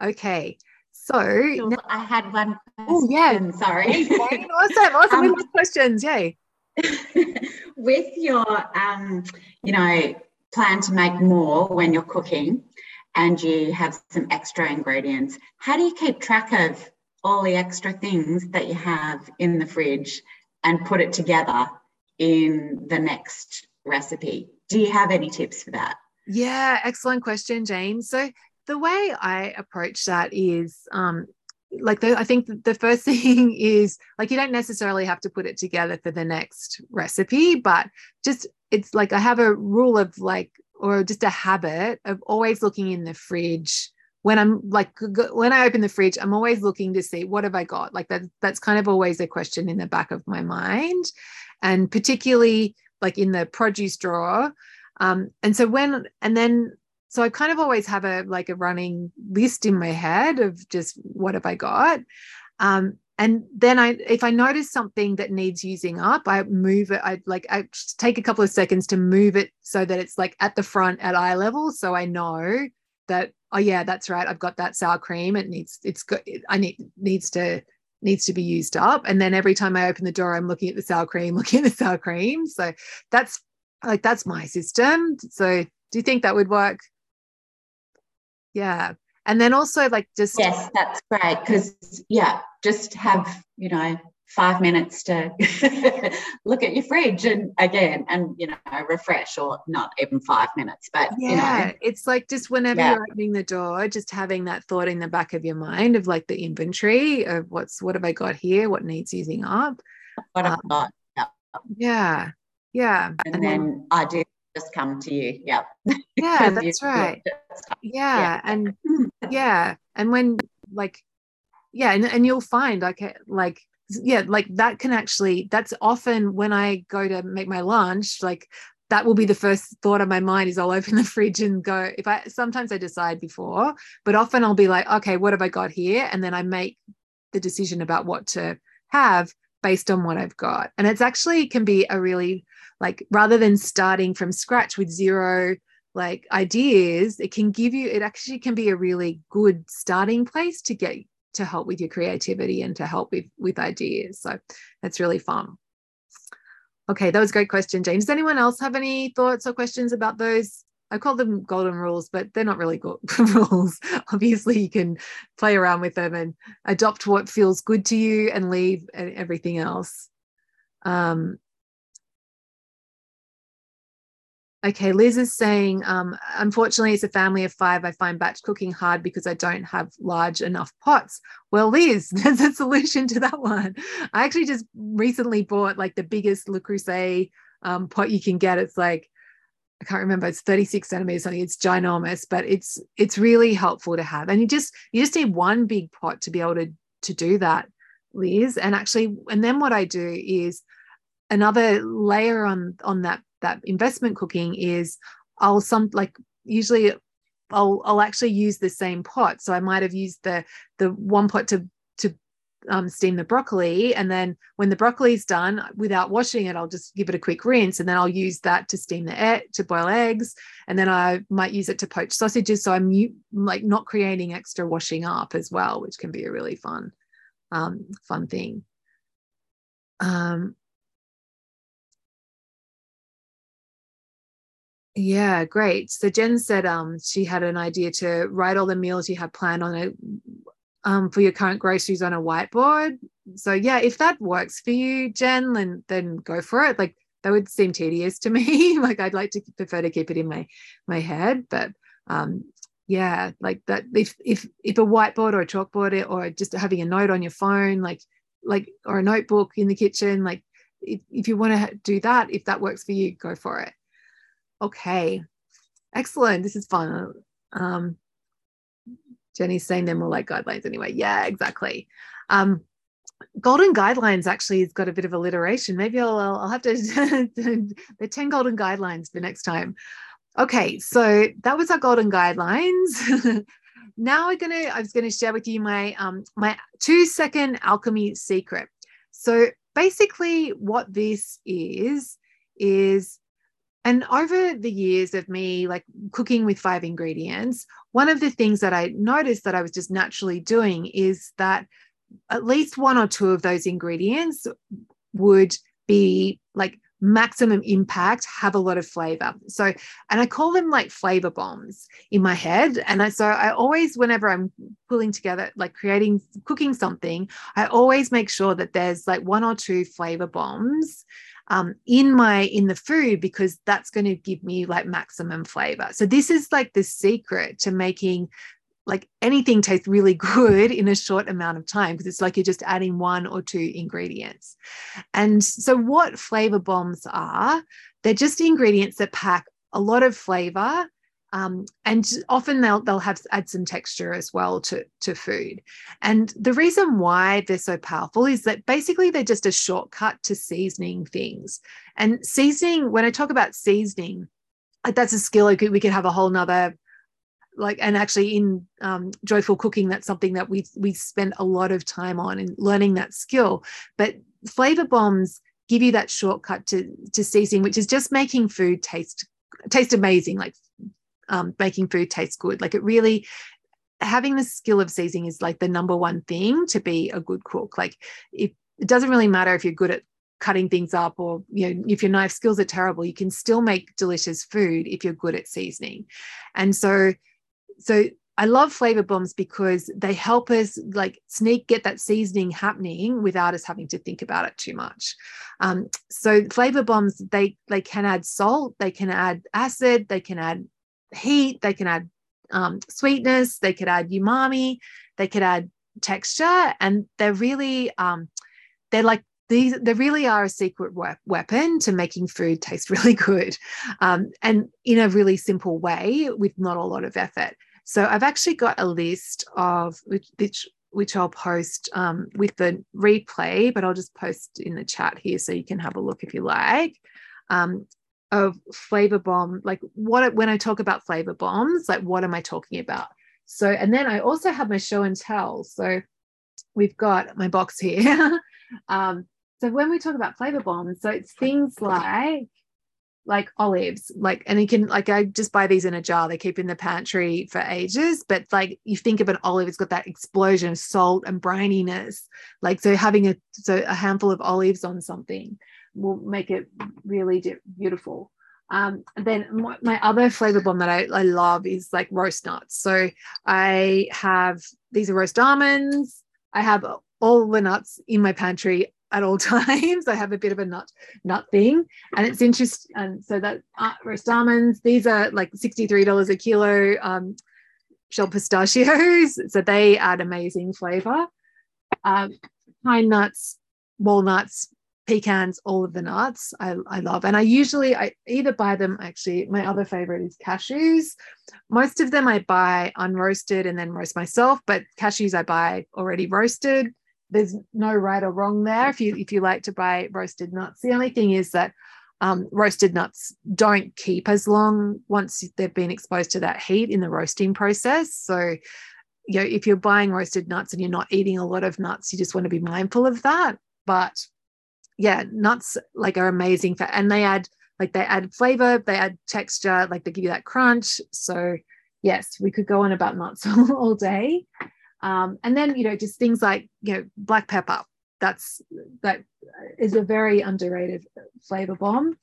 Okay, so now- I had one. Oh yeah, sorry. awesome, awesome. Um, questions, yay. with your, um, you know, plan to make more when you're cooking and you have some extra ingredients, how do you keep track of all the extra things that you have in the fridge and put it together in the next recipe? Do you have any tips for that? Yeah, excellent question, Jane. So the way I approach that is um, like the, I think the first thing is like you don't necessarily have to put it together for the next recipe, but just it's like I have a rule of like or just a habit of always looking in the fridge when I'm like when I open the fridge, I'm always looking to see what have I got. Like that that's kind of always a question in the back of my mind, and particularly like in the produce drawer. Um, and so when and then so I kind of always have a like a running list in my head of just what have I got. Um, and then i if i notice something that needs using up i move it i like i take a couple of seconds to move it so that it's like at the front at eye level so i know that oh yeah that's right i've got that sour cream it needs it's good i need needs to needs to be used up. And then every time i open the door i'm looking at the sour cream looking at the sour cream. So that's like that's my system. So do you think that would work? Yeah and then also like just yes that's great because yeah just have you know five minutes to look at your fridge and again and you know refresh or not even five minutes but yeah you know, it's like just whenever yeah. you're opening the door just having that thought in the back of your mind of like the inventory of what's what have i got here what needs using up. What i've um, got yeah. yeah yeah and, and then, then i do just come to you. Yeah. Yeah, that's right. Yeah. yeah. And yeah. And when like, yeah, and, and you'll find like eh, like yeah, like that can actually that's often when I go to make my lunch, like that will be the first thought of my mind is I'll open the fridge and go if I sometimes I decide before, but often I'll be like, okay, what have I got here? And then I make the decision about what to have based on what I've got. And it's actually can be a really like rather than starting from scratch with zero like ideas, it can give you it actually can be a really good starting place to get to help with your creativity and to help with with ideas. So that's really fun. Okay, that was a great question, Jane. Does anyone else have any thoughts or questions about those? I call them golden rules, but they're not really good rules. Obviously, you can play around with them and adopt what feels good to you and leave everything else. Um, Okay, Liz is saying, um, unfortunately, as a family of five, I find batch cooking hard because I don't have large enough pots. Well, Liz, there's a solution to that one. I actually just recently bought like the biggest Le Creuset um, pot you can get. It's like, I can't remember, it's 36 centimeters, something. It's ginormous, but it's it's really helpful to have. And you just you just need one big pot to be able to to do that, Liz. And actually, and then what I do is another layer on on that that investment cooking is I'll some like usually I'll I'll actually use the same pot. So I might have used the the one pot to to um, steam the broccoli, and then when the broccoli is done, without washing it, I'll just give it a quick rinse, and then I'll use that to steam the egg to boil eggs, and then I might use it to poach sausages. So I'm like not creating extra washing up as well, which can be a really fun um, fun thing. Um, Yeah, great. So Jen said um, she had an idea to write all the meals you have planned on a um, for your current groceries on a whiteboard. So yeah, if that works for you, Jen, then then go for it. Like that would seem tedious to me. like I'd like to prefer to keep it in my my head, but um, yeah, like that. If if if a whiteboard or a chalkboard or just having a note on your phone, like like or a notebook in the kitchen, like if, if you want to do that, if that works for you, go for it. Okay, excellent. This is fun. Um, Jenny's saying they're more like guidelines anyway. Yeah, exactly. Um, golden guidelines actually has got a bit of alliteration. Maybe I'll, I'll have to, the 10 golden guidelines for next time. Okay, so that was our golden guidelines. now we're gonna, I was gonna share with you my, um, my two second alchemy secret. So basically what this is, is and over the years of me like cooking with five ingredients, one of the things that I noticed that I was just naturally doing is that at least one or two of those ingredients would be like maximum impact, have a lot of flavor. So, and I call them like flavor bombs in my head. And I, so I always, whenever I'm pulling together, like creating, cooking something, I always make sure that there's like one or two flavor bombs um, in my in the food because that's going to give me like maximum flavor. So this is like the secret to making like anything taste really good in a short amount of time because it's like you're just adding one or two ingredients. And so what flavor bombs are they're just ingredients that pack a lot of flavor um, and often they'll they'll have add some texture as well to to food. And the reason why they're so powerful is that basically they're just a shortcut to seasoning things. And seasoning, when I talk about seasoning, that's a skill we could, we could have a whole nother like and actually in um, joyful cooking that's something that we we spend a lot of time on and learning that skill but flavor bombs give you that shortcut to to seasoning which is just making food taste taste amazing like um, making food taste good. Like it really, having the skill of seasoning is like the number one thing to be a good cook. Like it, it doesn't really matter if you're good at cutting things up or you know if your knife skills are terrible you can still make delicious food if you're good at seasoning and so so I love flavor bombs because they help us like sneak get that seasoning happening without us having to think about it too much. Um, so flavor bombs they they can add salt, they can add acid, they can add heat, they can add um, sweetness, they could add umami, they could add texture, and they're really um, they're like these they really are a secret weapon to making food taste really good um, and in a really simple way with not a lot of effort. So i've actually got a list of which which, which i'll post um, with the replay but i'll just post in the chat here so you can have a look if you like. Um, of flavor bomb like what when i talk about flavor bombs like what am i talking about so and then i also have my show and tell so we've got my box here um, so when we talk about flavor bombs, so it's things like like olives, like, and you can like I just buy these in a jar. They keep in the pantry for ages. But like you think of an olive, it's got that explosion of salt and brininess. Like so, having a so a handful of olives on something will make it really beautiful. Um, then my, my other flavor bomb that I, I love is like roast nuts. So I have these are roast almonds. I have all the nuts in my pantry at all times. I have a bit of a nut nut thing, and it's interesting. And so that uh, roast almonds, these are like sixty three dollars a kilo. Um, shell pistachios, so they add amazing flavor. Um, pine nuts, walnuts, pecans, all of the nuts I, I love. And I usually I either buy them actually, my other favorite is cashews. Most of them I buy unroasted and then roast myself, but cashews I buy already roasted there's no right or wrong there if you if you like to buy roasted nuts the only thing is that um, roasted nuts don't keep as long once they've been exposed to that heat in the roasting process so you know if you're buying roasted nuts and you're not eating a lot of nuts you just want to be mindful of that but yeah nuts like are amazing for and they add like they add flavor they add texture like they give you that crunch so yes we could go on about nuts all day um, and then, you know, just things like, you know, black pepper. That's that is a very underrated flavor bomb.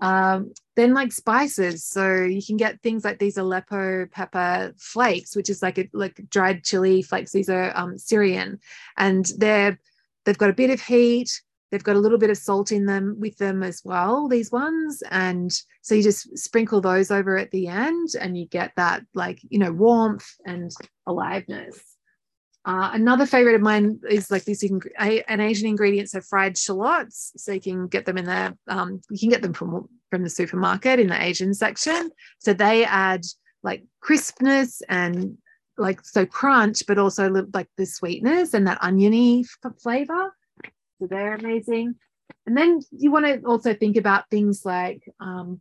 Um, then like spices, so you can get things like these Aleppo pepper flakes, which is like a like dried chili flakes. These are um, Syrian, and they're they've got a bit of heat. They've got a little bit of salt in them with them as well. These ones, and so you just sprinkle those over at the end, and you get that like you know warmth and aliveness. Uh, another favorite of mine is like this an Asian ingredient, so fried shallots. So you can get them in the um, you can get them from from the supermarket in the Asian section. So they add like crispness and like so crunch, but also like the sweetness and that oniony flavor. So they're amazing. And then you want to also think about things like um,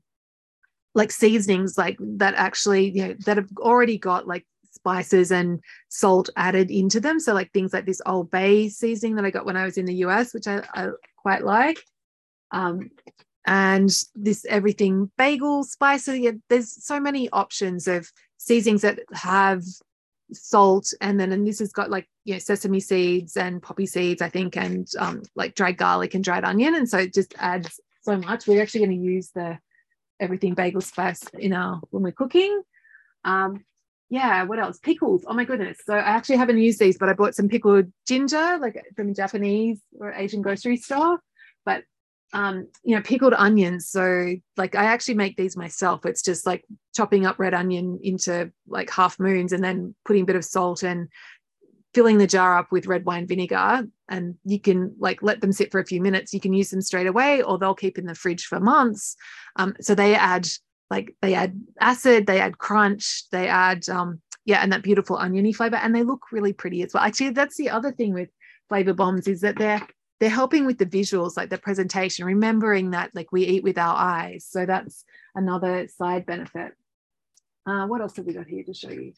like seasonings like that actually you know that have already got like spices and salt added into them. So, like things like this Old Bay seasoning that I got when I was in the US, which I, I quite like. Um, and this everything bagel spices. Yeah, there's so many options of seasonings that have salt and then and this has got like you know sesame seeds and poppy seeds i think and um, like dried garlic and dried onion and so it just adds so much we're actually going to use the everything bagel spice in our when we're cooking um, yeah, what else? Pickles. Oh my goodness. So I actually haven't used these, but I bought some pickled ginger, like from a Japanese or Asian grocery store. But um, you know, pickled onions. So like I actually make these myself. It's just like chopping up red onion into like half moons and then putting a bit of salt and filling the jar up with red wine vinegar. And you can like let them sit for a few minutes. You can use them straight away, or they'll keep in the fridge for months. Um, so they add like they add acid, they add crunch, they add um yeah, and that beautiful oniony flavor, and they look really pretty as well. Actually, that's the other thing with flavor bombs is that they're they're helping with the visuals, like the presentation, remembering that like we eat with our eyes. So that's another side benefit. Uh, what else have we got here to show you?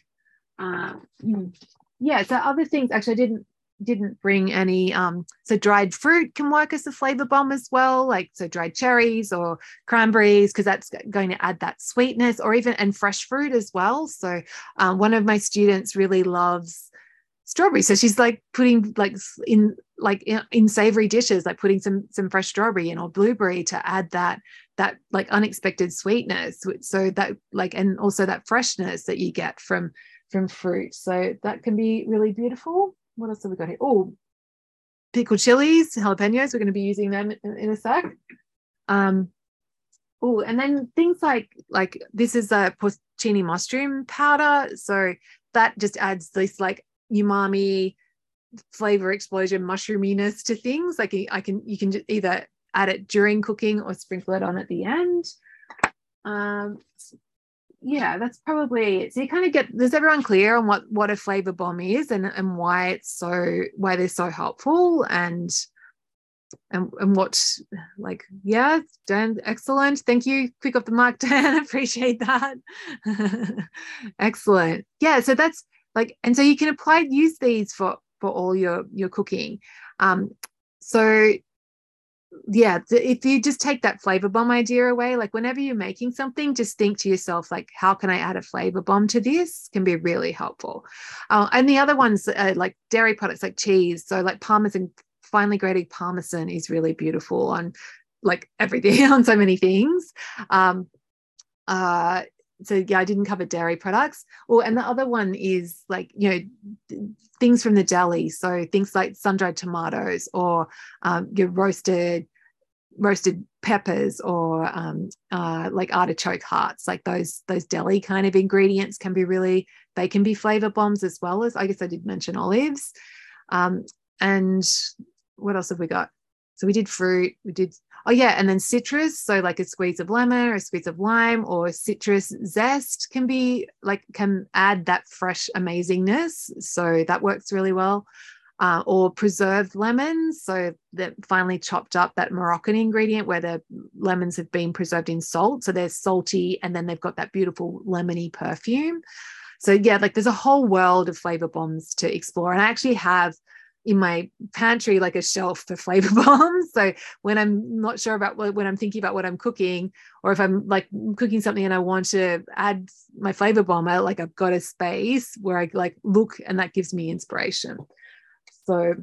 Uh, yeah, so other things. Actually, I didn't didn't bring any um so dried fruit can work as a flavor bomb as well like so dried cherries or cranberries because that's going to add that sweetness or even and fresh fruit as well so um, one of my students really loves strawberry so she's like putting like in like in, savory dishes like putting some some fresh strawberry in or blueberry to add that that like unexpected sweetness so that like and also that freshness that you get from from fruit so that can be really beautiful what else have we got here? Oh, pickled chilies, jalapenos. We're going to be using them in, in a sec. Um, oh, and then things like like this is a porcini mushroom powder. So that just adds this like umami flavor explosion mushroominess to things. Like I can you can either add it during cooking or sprinkle it on at the end. Um, yeah, that's probably it. So you kind of get does everyone clear on what what a flavor bomb is and and why it's so why they're so helpful and and and what like yeah Dan excellent thank you quick off the mark Dan appreciate that excellent yeah so that's like and so you can apply use these for for all your your cooking um so yeah, if you just take that flavor bomb idea away, like whenever you're making something, just think to yourself, like, how can I add a flavor bomb to this? Can be really helpful. Uh, and the other ones, uh, like dairy products, like cheese. So, like Parmesan, finely grated Parmesan is really beautiful on like everything, on so many things. Um, uh, so yeah, I didn't cover dairy products. Or and the other one is like you know things from the deli, so things like sun dried tomatoes or um, your roasted roasted peppers or um, uh, like artichoke hearts, like those those deli kind of ingredients can be really they can be flavor bombs as well as I guess I did mention olives. Um, and what else have we got? So we did fruit, we did Oh yeah, and then citrus, so like a squeeze of lemon or a squeeze of lime or citrus zest can be like can add that fresh amazingness. So that works really well. Uh, or preserved lemons, so that finely chopped up that Moroccan ingredient where the lemons have been preserved in salt, so they're salty and then they've got that beautiful lemony perfume. So yeah, like there's a whole world of flavor bombs to explore, and I actually have in my pantry like a shelf for flavor bombs. So when I'm not sure about what, when I'm thinking about what I'm cooking, or if I'm like cooking something and I want to add my flavor bomb, I like I've got a space where I like look and that gives me inspiration. So,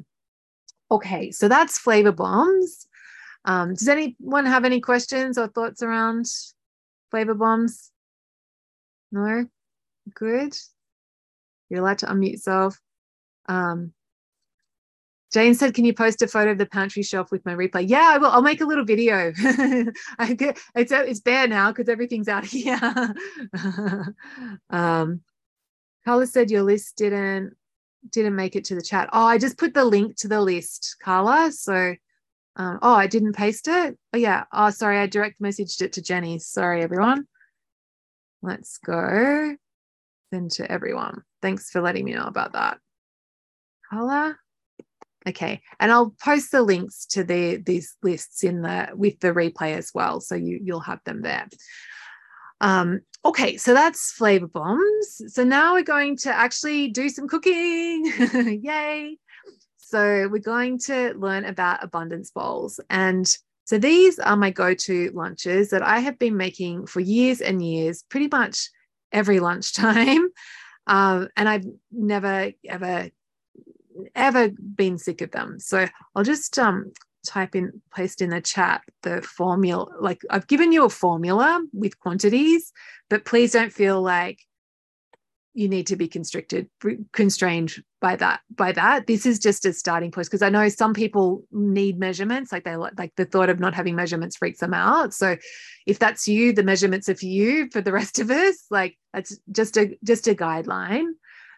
okay, so that's flavor bombs. Um, does anyone have any questions or thoughts around flavor bombs? No? Good. You're allowed to unmute yourself. Um, Jane said, "Can you post a photo of the pantry shelf with my replay?" Yeah, I will. I'll make a little video. I get, it's it's bare now because everything's out here. um, Carla said your list didn't didn't make it to the chat. Oh, I just put the link to the list, Carla. So, um, oh, I didn't paste it. Oh yeah. Oh, sorry, I direct messaged it to Jenny. Sorry, everyone. Let's go. Then to everyone. Thanks for letting me know about that. Carla. Okay, and I'll post the links to the these lists in the with the replay as well, so you you'll have them there. Um, okay, so that's flavor bombs. So now we're going to actually do some cooking. Yay! So we're going to learn about abundance bowls, and so these are my go-to lunches that I have been making for years and years, pretty much every lunchtime. Um, and I've never ever ever been sick of them. So I'll just um, type in, paste in the chat the formula. Like I've given you a formula with quantities, but please don't feel like you need to be constricted, constrained by that. By that, this is just a starting point because I know some people need measurements. Like they like the thought of not having measurements freaks them out. So if that's you, the measurements are for you. For the rest of us, like that's just a just a guideline.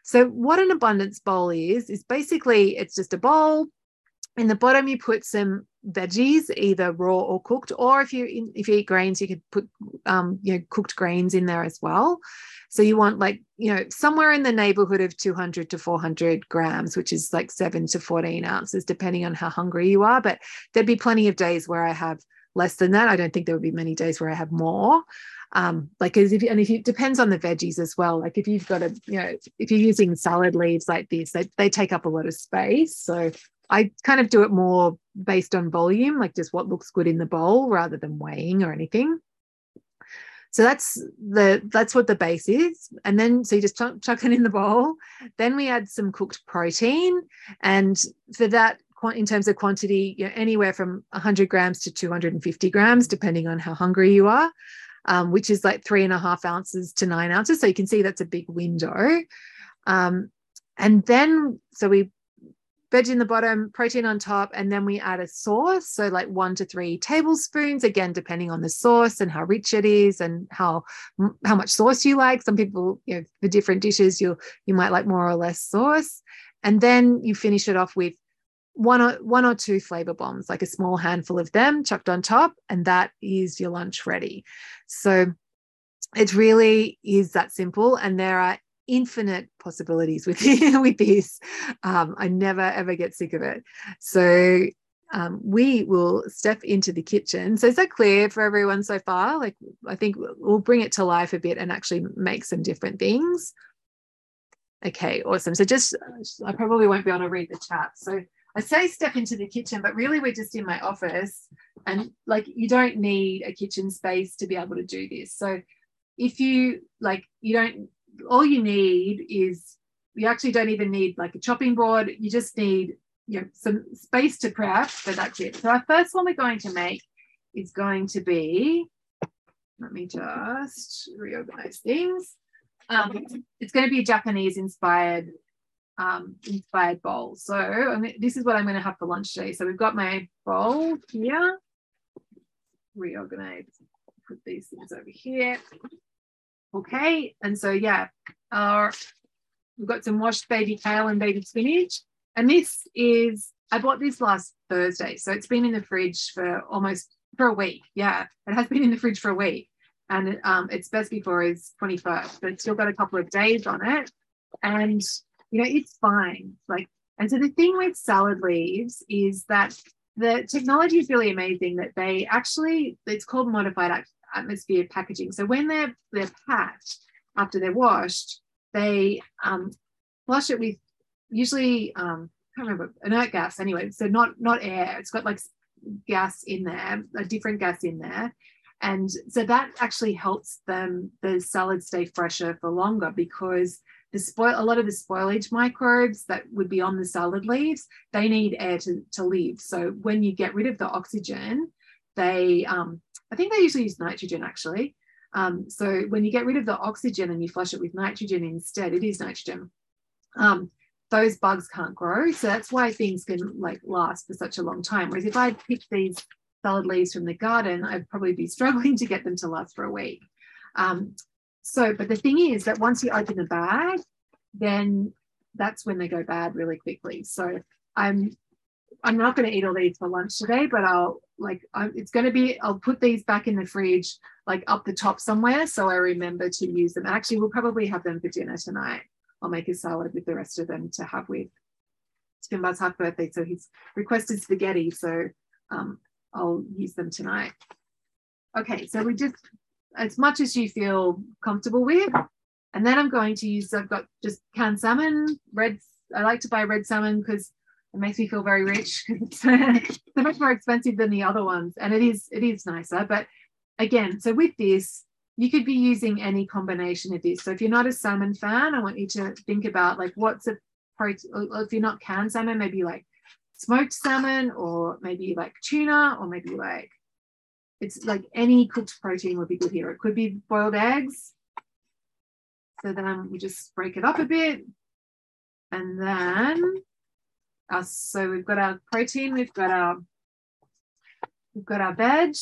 So, what an abundance bowl is, is basically it's just a bowl. In the bottom, you put some veggies, either raw or cooked, or if you if you eat grains, you could put um, you know cooked grains in there as well. So you want like you know somewhere in the neighborhood of 200 to 400 grams, which is like seven to 14 ounces, depending on how hungry you are. But there'd be plenty of days where I have less than that. I don't think there would be many days where I have more um, like as if and if it depends on the veggies as well. Like if you've got a you know if you're using salad leaves like this they, they take up a lot of space. So i kind of do it more based on volume like just what looks good in the bowl rather than weighing or anything. So that's the that's what the base is. And then so you just chuck, chuck it in the bowl. Then we add some cooked protein. And for that in terms of quantity you know, anywhere from 100 grams to 250 grams depending on how hungry you are um, which is like three and a half ounces to nine ounces. So you can see that's a big window. Um, and then, so we veg in the bottom, protein on top, and then we add a sauce. So like one to three tablespoons, again, depending on the sauce and how rich it is and how how much sauce you like. Some people, you know, for different dishes, you you might like more or less sauce. And then you finish it off with one or one or two flavor bombs, like a small handful of them chucked on top, and that is your lunch ready. So it really is that simple, and there are infinite possibilities with with this. Um, I never ever get sick of it. So um, we will step into the kitchen. So is that clear for everyone so far? Like I think we'll bring it to life a bit and actually make some different things. Okay, awesome. So just I probably won't be able to read the chat. So I say step into the kitchen, but really we're just in my office. And like you don't need a kitchen space to be able to do this. So if you like, you don't, all you need is, you actually don't even need like a chopping board. You just need you know, some space to prep, but that's it. So our first one we're going to make is going to be, let me just reorganize things. Um, it's going to be a Japanese inspired um, inspired bowl. So I mean, this is what I'm going to have for lunch today. So we've got my bowl here. Reorganize, put these things over here. Okay, and so yeah, our we've got some washed baby kale and baby spinach. And this is I bought this last Thursday. So it's been in the fridge for almost for a week. Yeah, it has been in the fridge for a week. And um, it's best before is 21st, but it's still got a couple of days on it. And you know, it's fine. Like, and so the thing with salad leaves is that the technology is really amazing that they actually, it's called modified atmosphere packaging. So when they're they're packed after they're washed, they um, flush it with usually um, I can't remember inert gas anyway. So not not air. It's got like gas in there, a different gas in there. And so that actually helps them the salad stay fresher for longer because the spoil a lot of the spoilage microbes that would be on the salad leaves they need air to, to live so when you get rid of the oxygen they um, i think they usually use nitrogen actually. Um, so when you get rid of the oxygen and you flush it with nitrogen instead it is nitrogen. Um, those bugs can't grow. So that's why things can like last for such a long time. Whereas if i picked these salad leaves from the garden i'd probably be struggling to get them to last for a week. Um, so, but the thing is that once you open the bag, then that's when they go bad really quickly. So I'm I'm not going to eat all these for lunch today, but I'll like I'm, it's going to be I'll put these back in the fridge like up the top somewhere so I remember to use them. Actually, we'll probably have them for dinner tonight. I'll make a salad with the rest of them to have with Spinbuz's half birthday. So he's requested spaghetti, so um, I'll use them tonight. Okay, so we just as much as you feel comfortable with. And then I'm going to use, I've got just canned salmon, red. I like to buy red salmon because it makes me feel very rich it's so much more expensive than the other ones. And it is, it is nicer. But again, so with this, you could be using any combination of this. So if you're not a salmon fan, I want you to think about like what's a protein, if you're not canned salmon, maybe like smoked salmon or maybe like tuna or maybe like it's like any cooked protein would be good here. It could be boiled eggs. So then we just break it up a bit. And then our, so we've got our protein, we've got our we've got our veg.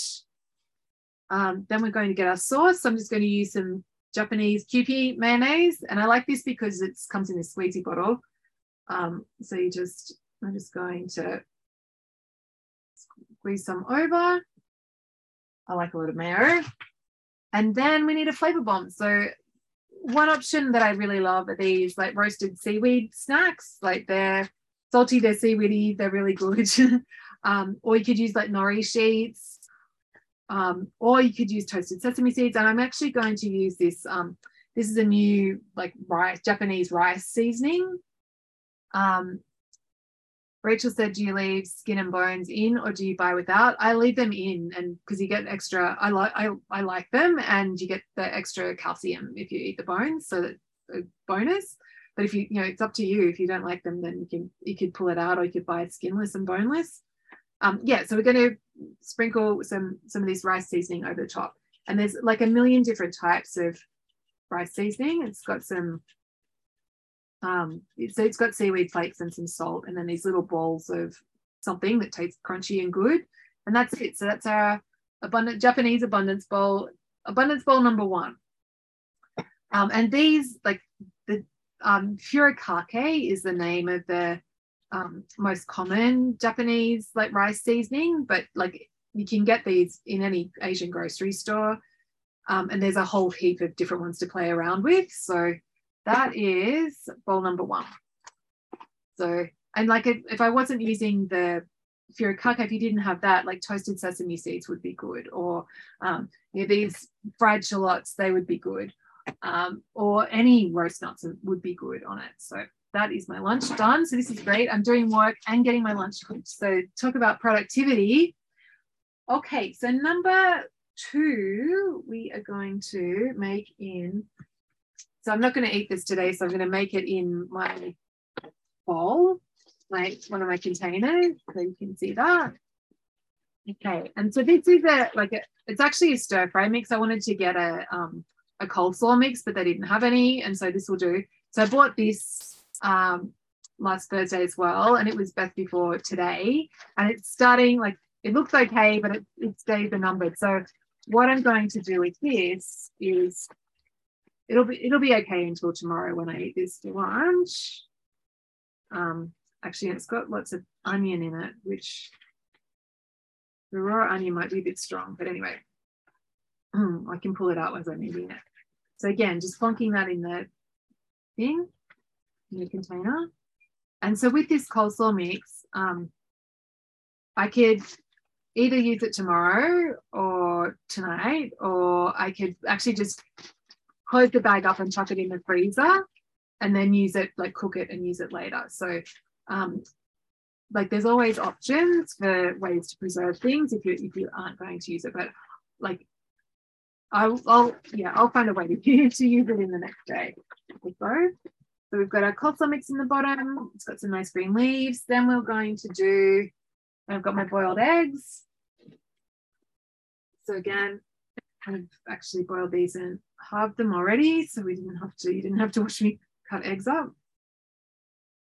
Um, then we're going to get our sauce. So I'm just going to use some Japanese Kewpie mayonnaise. And I like this because it comes in a squeezy bottle. Um, so you just, I'm just going to squeeze some over. I like a little mayo. And then we need a flavor bomb. So one option that I really love are these like roasted seaweed snacks. Like they're salty, they're seaweedy, they're really good. um, or you could use like nori sheets. Um, or you could use toasted sesame seeds. And I'm actually going to use this. Um, this is a new like rice, Japanese rice seasoning. Um, Rachel said, do you leave skin and bones in or do you buy without? I leave them in and because you get extra, I like I, I like them and you get the extra calcium if you eat the bones. So that's a bonus. But if you, you know, it's up to you. If you don't like them, then you can you could pull it out or you could buy skinless and boneless. Um, yeah, so we're going to sprinkle some some of this rice seasoning over the top. And there's like a million different types of rice seasoning. It's got some um, so it's got seaweed flakes and some salt, and then these little balls of something that tastes crunchy and good. And that's it. So that's our abundant Japanese abundance bowl, abundance bowl number one. Um, and these, like the um, furikake is the name of the um, most common Japanese like rice seasoning, but like you can get these in any Asian grocery store. Um, and there's a whole heap of different ones to play around with. So that is bowl number one. So, and like if, if I wasn't using the furikake, if you didn't have that, like toasted sesame seeds would be good, or um, you know, these fried shallots, they would be good, um, or any roast nuts would be good on it. So that is my lunch done. So this is great. I'm doing work and getting my lunch cooked. So talk about productivity. Okay, so number two, we are going to make in, so I'm not going to eat this today, so I'm going to make it in my bowl, like one of my containers, so you can see that. Okay, and so this is a, like, a, it's actually a stir fry mix. I wanted to get a, um, a coleslaw mix, but they didn't have any, and so this will do. So I bought this um, last Thursday as well, and it was best before today, and it's starting like it looks okay, but it, it's days are numbered. So what I'm going to do with this is it'll be it'll be okay until tomorrow when I eat this for lunch. Um, actually, it's got lots of onion in it, which the raw onion might be a bit strong, but anyway, I can pull it out as I'm eating it. So again, just plonking that in the thing, in the container. And so with this coleslaw mix, um, I could either use it tomorrow or tonight, or I could actually just close the bag up and chuck it in the freezer and then use it, like cook it and use it later. So, um, like there's always options for ways to preserve things if you if you aren't going to use it. But like, I'll, I'll yeah, I'll find a way to, to use it in the next day. So, so we've got our coleslaw mix in the bottom. It's got some nice green leaves. Then we're going to do I've got my boiled eggs. So again, I've actually boiled these and halved them already. So we didn't have to, you didn't have to watch me cut eggs up.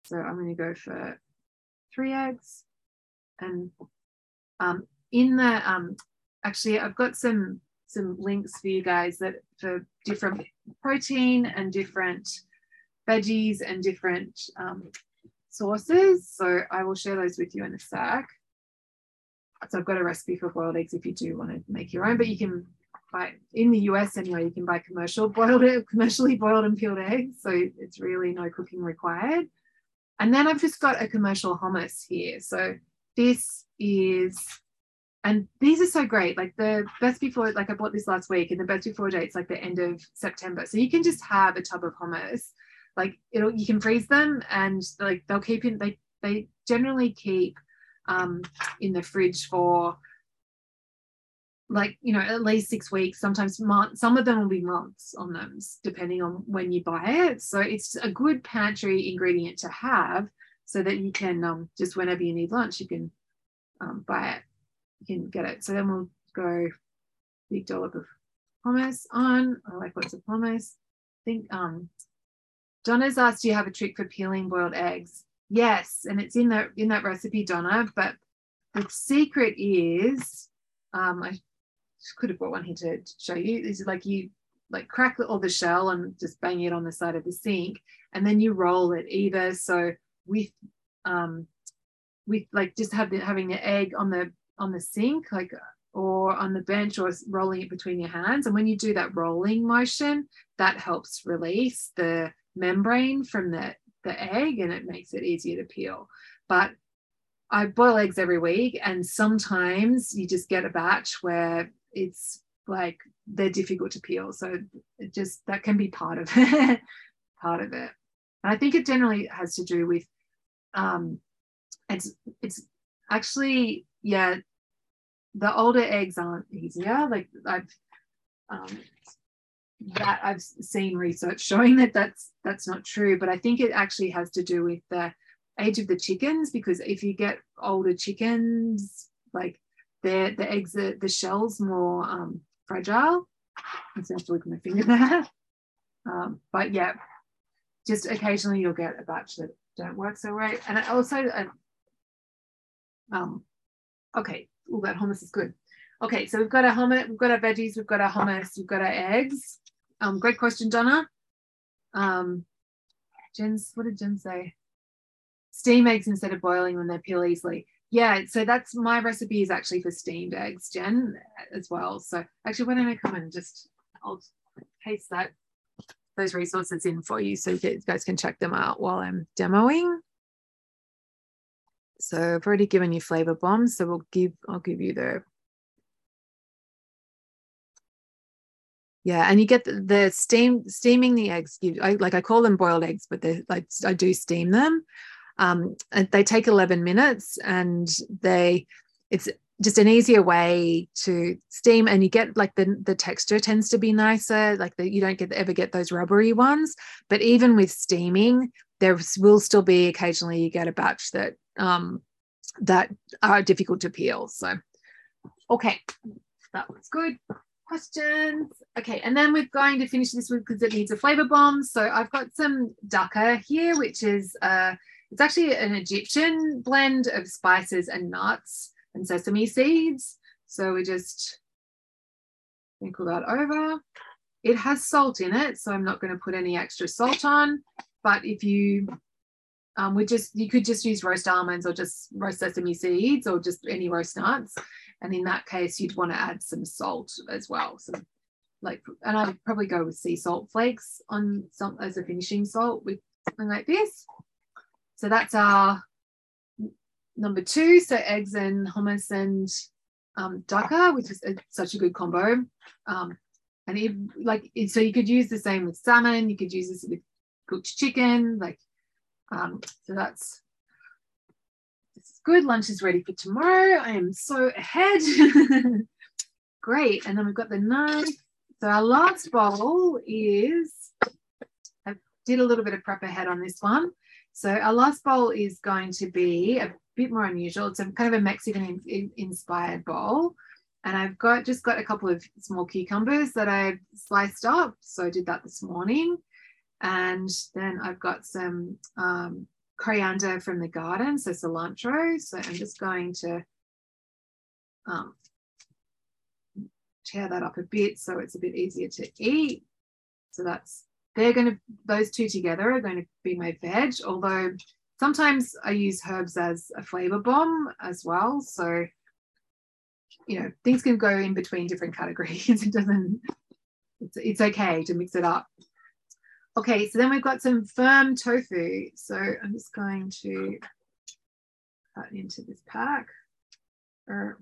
So I'm going to go for three eggs. And um, in the, um, actually, I've got some some links for you guys that for different protein and different veggies and different um, sources. So I will share those with you in a sec. So I've got a recipe for boiled eggs if you do want to make your own, but you can in the US anyway, you can buy commercial boiled commercially boiled and peeled eggs. So it's really no cooking required. And then I've just got a commercial hummus here. So this is, and these are so great. Like the best before, like I bought this last week, and the best before date's like the end of September. So you can just have a tub of hummus. Like it'll, you can freeze them, and like they'll keep in. They they generally keep um, in the fridge for like you know at least six weeks sometimes months some of them will be months on them depending on when you buy it. So it's a good pantry ingredient to have so that you can um, just whenever you need lunch you can um, buy it. You can get it. So then we'll go big dollop of hummus on. I like lots of hummus. I think um donna's asked do you have a trick for peeling boiled eggs? Yes, and it's in that in that recipe, Donna. But the secret is, um, I could have brought one here to show you. Is like you like crack all the shell and just bang it on the side of the sink, and then you roll it either so with um with like just have the, having the egg on the on the sink like or on the bench or rolling it between your hands and when you do that rolling motion that helps release the membrane from the the egg and it makes it easier to peel. But I boil eggs every week, and sometimes you just get a batch where it's like they're difficult to peel. So it just that can be part of it, part of it. And I think it generally has to do with um, it's it's actually yeah, the older eggs aren't easier. Like I've um, that I've seen research showing that that's that's not true, but I think it actually has to do with the age of the chickens because if you get older chickens, like the the eggs, the, the shell's more um, fragile. I have to look at my finger there. Um, but yeah, just occasionally you'll get a batch that don't work so right. And I also, um, okay, all that hummus is good. Okay, so we've got our hummus, we've got our veggies, we've got our hummus, we've got our eggs. Um, great question, Donna. Um, Jen's, what did Jen say? Steam eggs instead of boiling when they peel easily. Yeah, so that's my recipe is actually for steamed eggs, Jen, as well. So actually, why don't I come and just, I'll paste that, those resources in for you so you guys can check them out while I'm demoing. So I've already given you flavor bombs, so we'll give, I'll give you the Yeah, and you get the, the steam steaming the eggs. You, I, like I call them boiled eggs, but they're like I do steam them. Um, and they take 11 minutes, and they it's just an easier way to steam and you get like the the texture tends to be nicer like that you don't get ever get those rubbery ones. But even with steaming there will still be occasionally you get a batch that um that are difficult to peel so. Okay that was good. Questions? Okay and then we're going to finish this with because it needs a flavor bomb. So i've got some dukkah here which is uh it's actually an egyptian blend of spices and nuts and sesame seeds. So we just sprinkle that over. It has salt in it, so I'm not going to put any extra salt on. But if you um, would just, you could just use roast almonds or just roast sesame seeds or just any roast nuts. And in that case, you'd want to add some salt as well. So like, and I'd probably go with sea salt flakes on some as a finishing salt with something like this. So that's our number two, so eggs and hummus and um, which is a, such a good combo. Um, and it, like, so you could use the same with salmon. You could use this with cooked chicken. Like, um, so that's good. Lunch is ready for tomorrow. I am so ahead. Great. And then we've got the knife. So our last bowl is, I did a little bit of prep ahead on this one. So our last bowl is going to be a bit more unusual. It's a kind of a Mexican in, inspired bowl. And I've got just got a couple of small cucumbers that I've sliced up. So I did that this morning. And then I've got some um, coriander from the garden, so cilantro. So I'm just going to um, tear that up a bit so it's a bit easier to eat. So that's, they're going to, those two together are going to be my veg, although Sometimes I use herbs as a flavor bomb as well. So, you know, things can go in between different categories. it doesn't, it's, it's okay to mix it up. Okay, so then we've got some firm tofu. So I'm just going to cut into this pack. Or,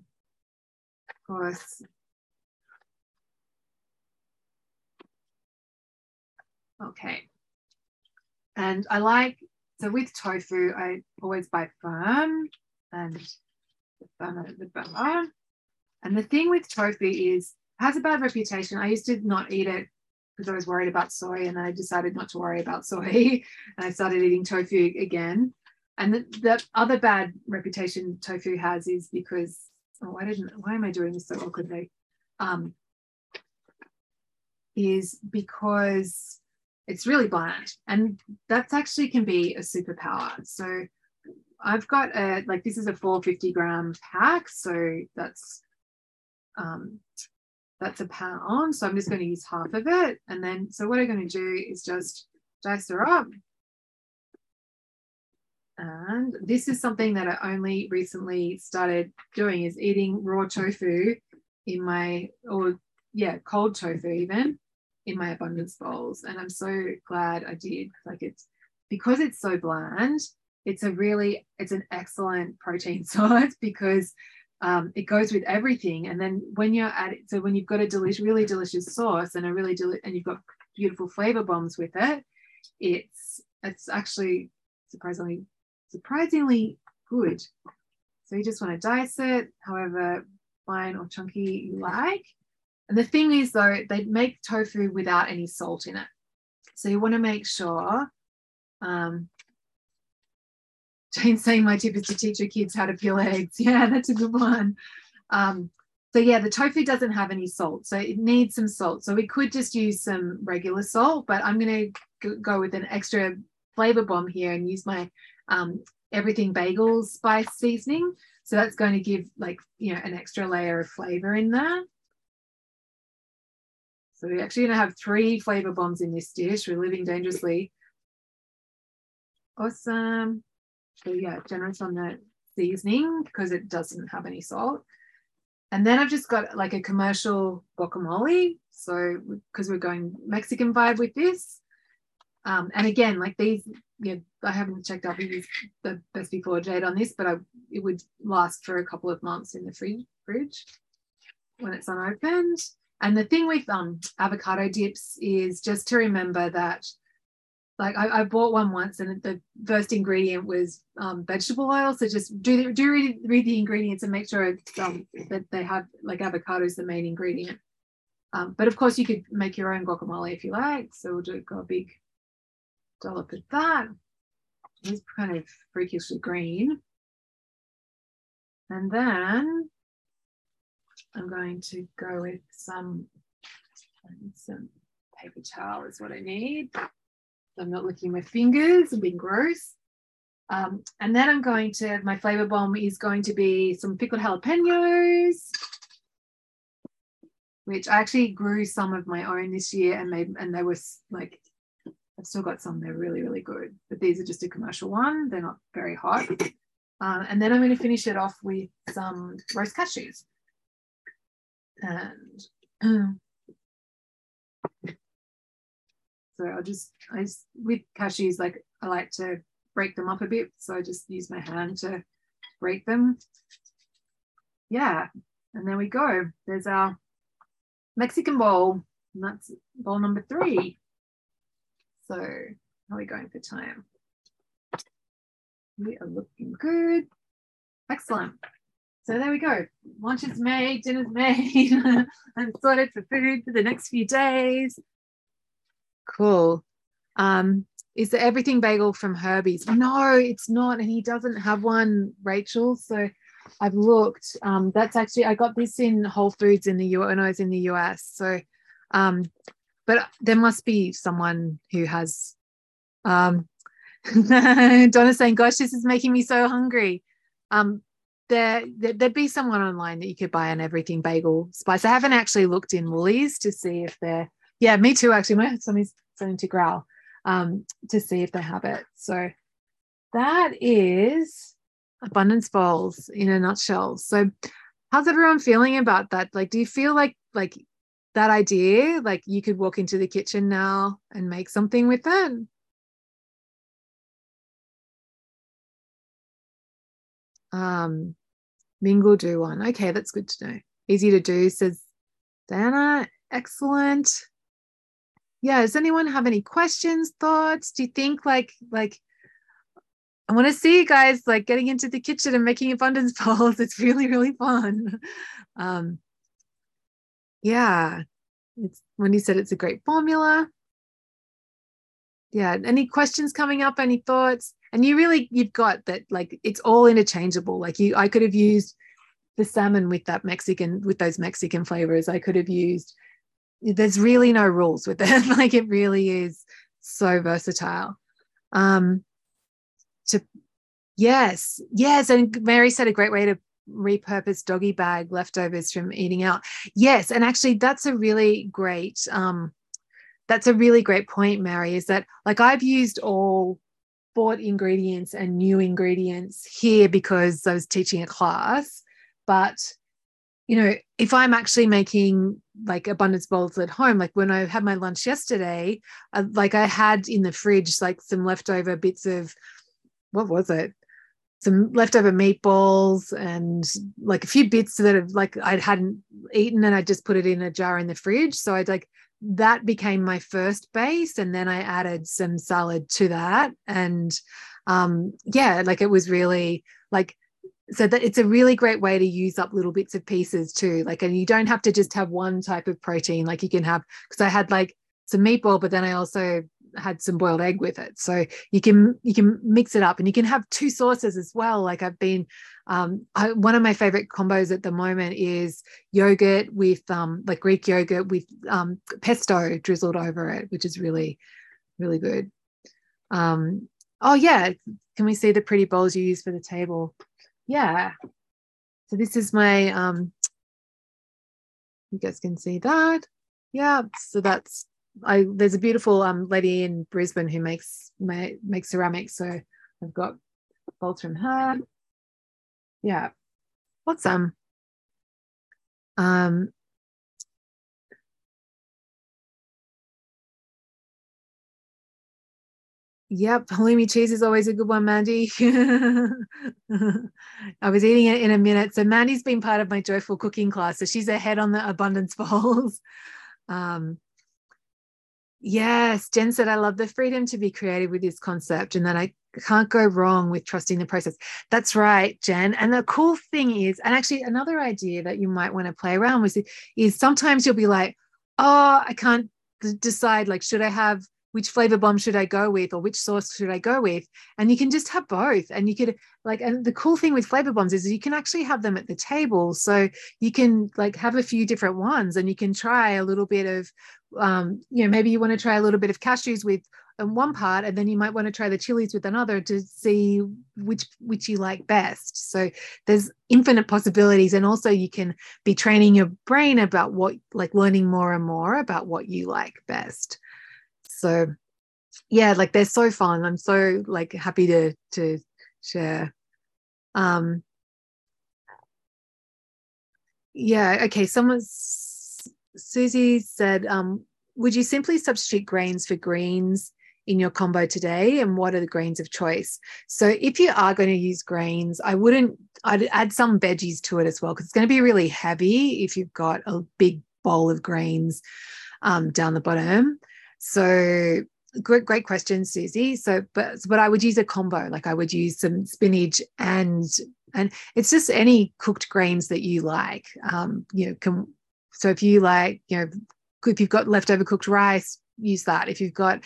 of course, Okay. And I like so with tofu, I always buy firm and the firmer the better. And the thing with tofu is has a bad reputation. I used to not eat it because I was worried about soy, and I decided not to worry about soy, and I started eating tofu again. And the, the other bad reputation tofu has is because oh, why didn't why am I doing this so awkwardly? Um, is because it's really bland. And that's actually can be a superpower. So i've got a like this is a 450 gram pack. So that's um that's a pound on. so i'm just going to use half of it. And then so what i'm going to do is just dice her up. And this is something that i only recently started doing is eating raw tofu in my or yeah cold tofu even in my abundance bowls. And I'm so glad I did. Like it's because it's so bland, it's a really, it's an excellent protein source because um, it goes with everything. And then when you're at it, so when you've got a delicious, really delicious sauce and a really, deli- and you've got beautiful flavor bombs with it, it's, it's actually surprisingly, surprisingly good. So you just want to dice it, however fine or chunky you like. And the thing is, though, they make tofu without any salt in it. So you want to make sure. Um, Jane's saying my tip is to teach your kids how to peel eggs. Yeah, that's a good one. Um, so yeah, the tofu doesn't have any salt, so it needs some salt. So we could just use some regular salt, but I'm going to go with an extra flavor bomb here and use my um, everything bagel spice seasoning. So that's going to give like you know an extra layer of flavor in there. So we're actually going to have three flavor bombs in this dish. We're living dangerously. Awesome. So yeah, generous on the seasoning because it doesn't have any salt. And then I've just got like a commercial guacamole. So because we're going Mexican vibe with this. Um, and again, like these, yeah, I haven't checked the, the best before date on this, but I, it would last for a couple of months in the fridge, fridge when it's unopened. And the thing with um, avocado dips is just to remember that, like I, I bought one once, and the first ingredient was um, vegetable oil. So just do do read, read the ingredients and make sure um, that they have like avocado is the main ingredient. Um, but of course, you could make your own guacamole if you like. So we'll do a big dollop of that. It's kind of freakishly green. And then I'm going to go with some, some paper towel is what I need. I'm not licking my fingers and being gross. Um, and then I'm going to, my flavor bomb is going to be some pickled jalapenos, which I actually grew some of my own this year and made, and they were like, I've still got some, they're really, really good. But these are just a commercial one. They're not very hot. Uh, and then I'm going to finish it off with some roast cashews and um, so I'll just I just, with cashews like I like to break them up a bit so I just use my hand to break them. Yeah and there we go. There's our Mexican bowl and that's bowl number three. So how are we going for time? We are looking good. Excellent so there we go. Lunch is made, dinner's made. I'm sorted for food for the next few days. Cool. Um, is the everything bagel from Herbie's? No, it's not, and he doesn't have one, Rachel. So I've looked. Um, that's actually I got this in Whole Foods in the U when I was in the US. So, um, but there must be someone who has. Um, Donna's saying, "Gosh, this is making me so hungry." Um, there, there'd be someone online that you could buy an everything bagel spice. I haven't actually looked in Woolies to see if they're, yeah, me too, actually. My is starting to growl um, to see if they have it. So that is abundance bowls in a nutshell. So how's everyone feeling about that? Like, do you feel like, like, that idea, like you could walk into the kitchen now and make something with it? Um, Mingle do one. Okay, that's good to know. Easy to do, says Diana. Excellent. Yeah, does anyone have any questions, thoughts? Do you think like like I want to see you guys like getting into the kitchen and making abundance bowls. It's really, really fun. Um, yeah, it's Wendy said it's a great formula. Yeah, any questions coming up? Any thoughts? And you really you've got that like it's all interchangeable. Like you i could have used the salmon with that mexican with those mexican flavors. I could have used there's really no rules with it. Like it really is so versatile. Um to yes yes. And mary said a great way to repurpose doggy bag leftovers from eating out. Yes. And actually that's a really great um that's a really great point mary is that like i've used all bought ingredients and new ingredients here because I was teaching a class. But, you know, if I'm actually making like abundance bowls at home, like when I had my lunch yesterday, uh, like I had in the fridge like some leftover bits of what was it? Some leftover meatballs and like a few bits that have like I hadn't eaten and I just put it in a jar in the fridge. So I'd like that became my first base and then i added some salad to that. And um yeah like it was really like so that it's a really great way to use up little bits of pieces too. Like and you don't have to just have one type of protein. Like you can have because i had like some meatball but then i also had some boiled egg with it. So you can you can mix it up and you can have two sauces as well. Like i've been um, I, one of my favorite combos at the moment is yogurt with um, like greek yogurt with um, pesto drizzled over it which is really really good. Um, oh yeah. Can we see the pretty bowls you use for the table? Yeah. So this is my um you guys can see that. Yeah. So that's I there's a beautiful um lady in Brisbane who makes ma- makes ceramics, so I've got bowls from her. Yeah, awesome. Um, Yep, halloumi cheese is always a good one, Mandy. I was eating it in a minute. So Mandy's been part of my joyful cooking class. So she's ahead on the abundance bowls. Um, yes, Jen said, I love the freedom to be creative with this concept and that I can't go wrong with trusting the process. That's right, Jen. And the cool thing is, and actually another idea that you might want to play around with is sometimes you'll be like, oh, I can't decide, like, should I have which flavor bomb should I go with or which sauce should I go with? And you can just have both. And you could like, and the cool thing with flavor bombs is you can actually have them at the table. So you can like have a few different ones and you can try a little bit of, um, you know, maybe you want to try a little bit of cashews with um, one part and then you might want to try the chilies with another to see which which you like best so there's infinite possibilities and also you can be training your brain about what like learning more and more about what you like best so yeah like they're so fun. I'm so like happy to to share. Um yeah okay someone susie said um would you simply substitute grains for greens in your combo today and what are the grains of choice? So if you are going to use grains i wouldn't i'd add some veggies to it as well because it's going to be really heavy if you've got a big bowl of grains um, down the bottom so great, great question, Susie. So, but but I would use a combo. Like I would use some spinach and and it's just any cooked grains that you like. Um, you know, can so if you like, you know, if you've got leftover cooked rice, use that. If you've got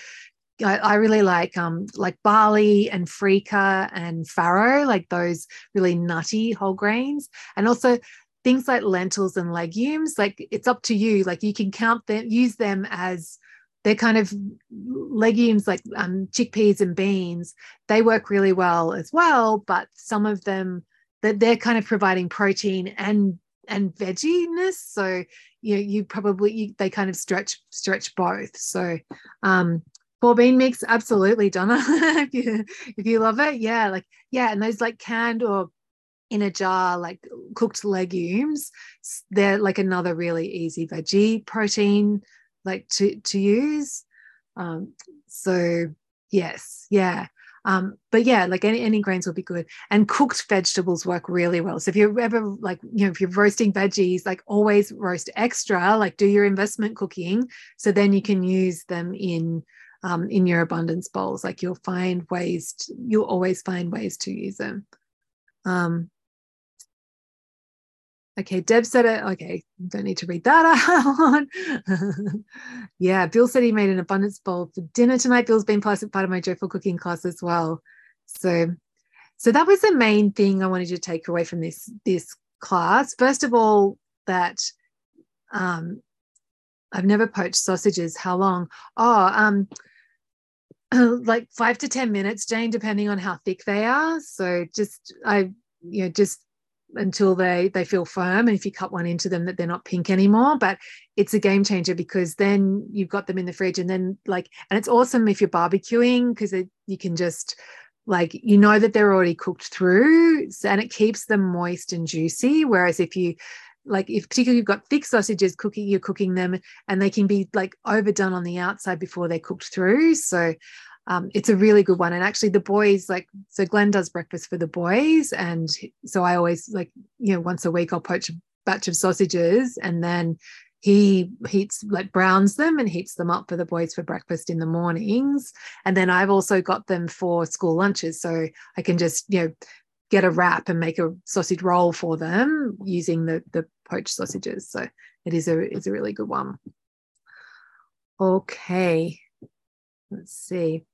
I, I really like um like barley and freekeh and farro, like those really nutty whole grains. And also things like lentils and legumes, like it's up to you. Like you can count them, use them as they're kind of legumes like um, chickpeas and beans. They work really well as well but some of them that they're kind of providing protein and and vegginess so you know, you probably you, they kind of stretch stretch both. So um four bean mix absolutely donna. If you if you love it yeah like yeah and those like canned or in a jar like cooked legumes they're like another really easy veggie protein like to to use um so yes yeah um, but yeah, like any, any grains will be good. And cooked vegetables work really well. So if you're ever like, you know, if you're roasting veggies, like always roast extra, like do your investment cooking. So then you can use them in um, in your abundance bowls. Like you'll find ways, to, you'll always find ways to use them. Um, Okay, Deb said it. Okay, don't need to read that out. yeah, Bill said he made an abundance bowl for dinner tonight. Bill's been part of my joyful cooking class as well. So, so that was the main thing I wanted you to take away from this this class. First of all, that um, I've never poached sausages. How long? Oh, um, like five to ten minutes, Jane, depending on how thick they are. So just I, you know, just until they they feel firm and if you cut one into them that they're not pink anymore but it's a game changer because then you've got them in the fridge and then like and it's awesome if you're barbecuing because you can just like you know that they're already cooked through and it keeps them moist and juicy. Whereas if you like if particularly you've got thick sausages cooking you're cooking them and they can be like overdone on the outside before they're cooked through. So um, it's a really good one. And actually, the boys like so Glenn does breakfast for the boys, and so I always like you know once a week I'll poach a batch of sausages, and then he heats like browns them and heats them up for the boys for breakfast in the mornings. And then i've also got them for school lunches so i can just you know get a wrap and make a sausage roll for them using the the poached sausages. So it is a is a really good one. Okay let's see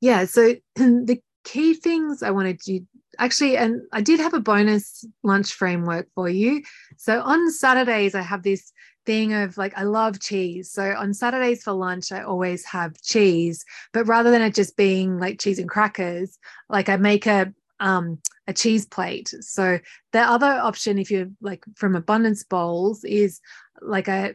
yeah, so the key things I wanted to actually, and I did have a bonus lunch framework for you. So on Saturdays, I have this thing of like, I love cheese. So on Saturdays for lunch, I always have cheese, but rather than it just being like cheese and crackers, like I make a, um, a cheese plate. So the other option, if you're like from abundance bowls, is like a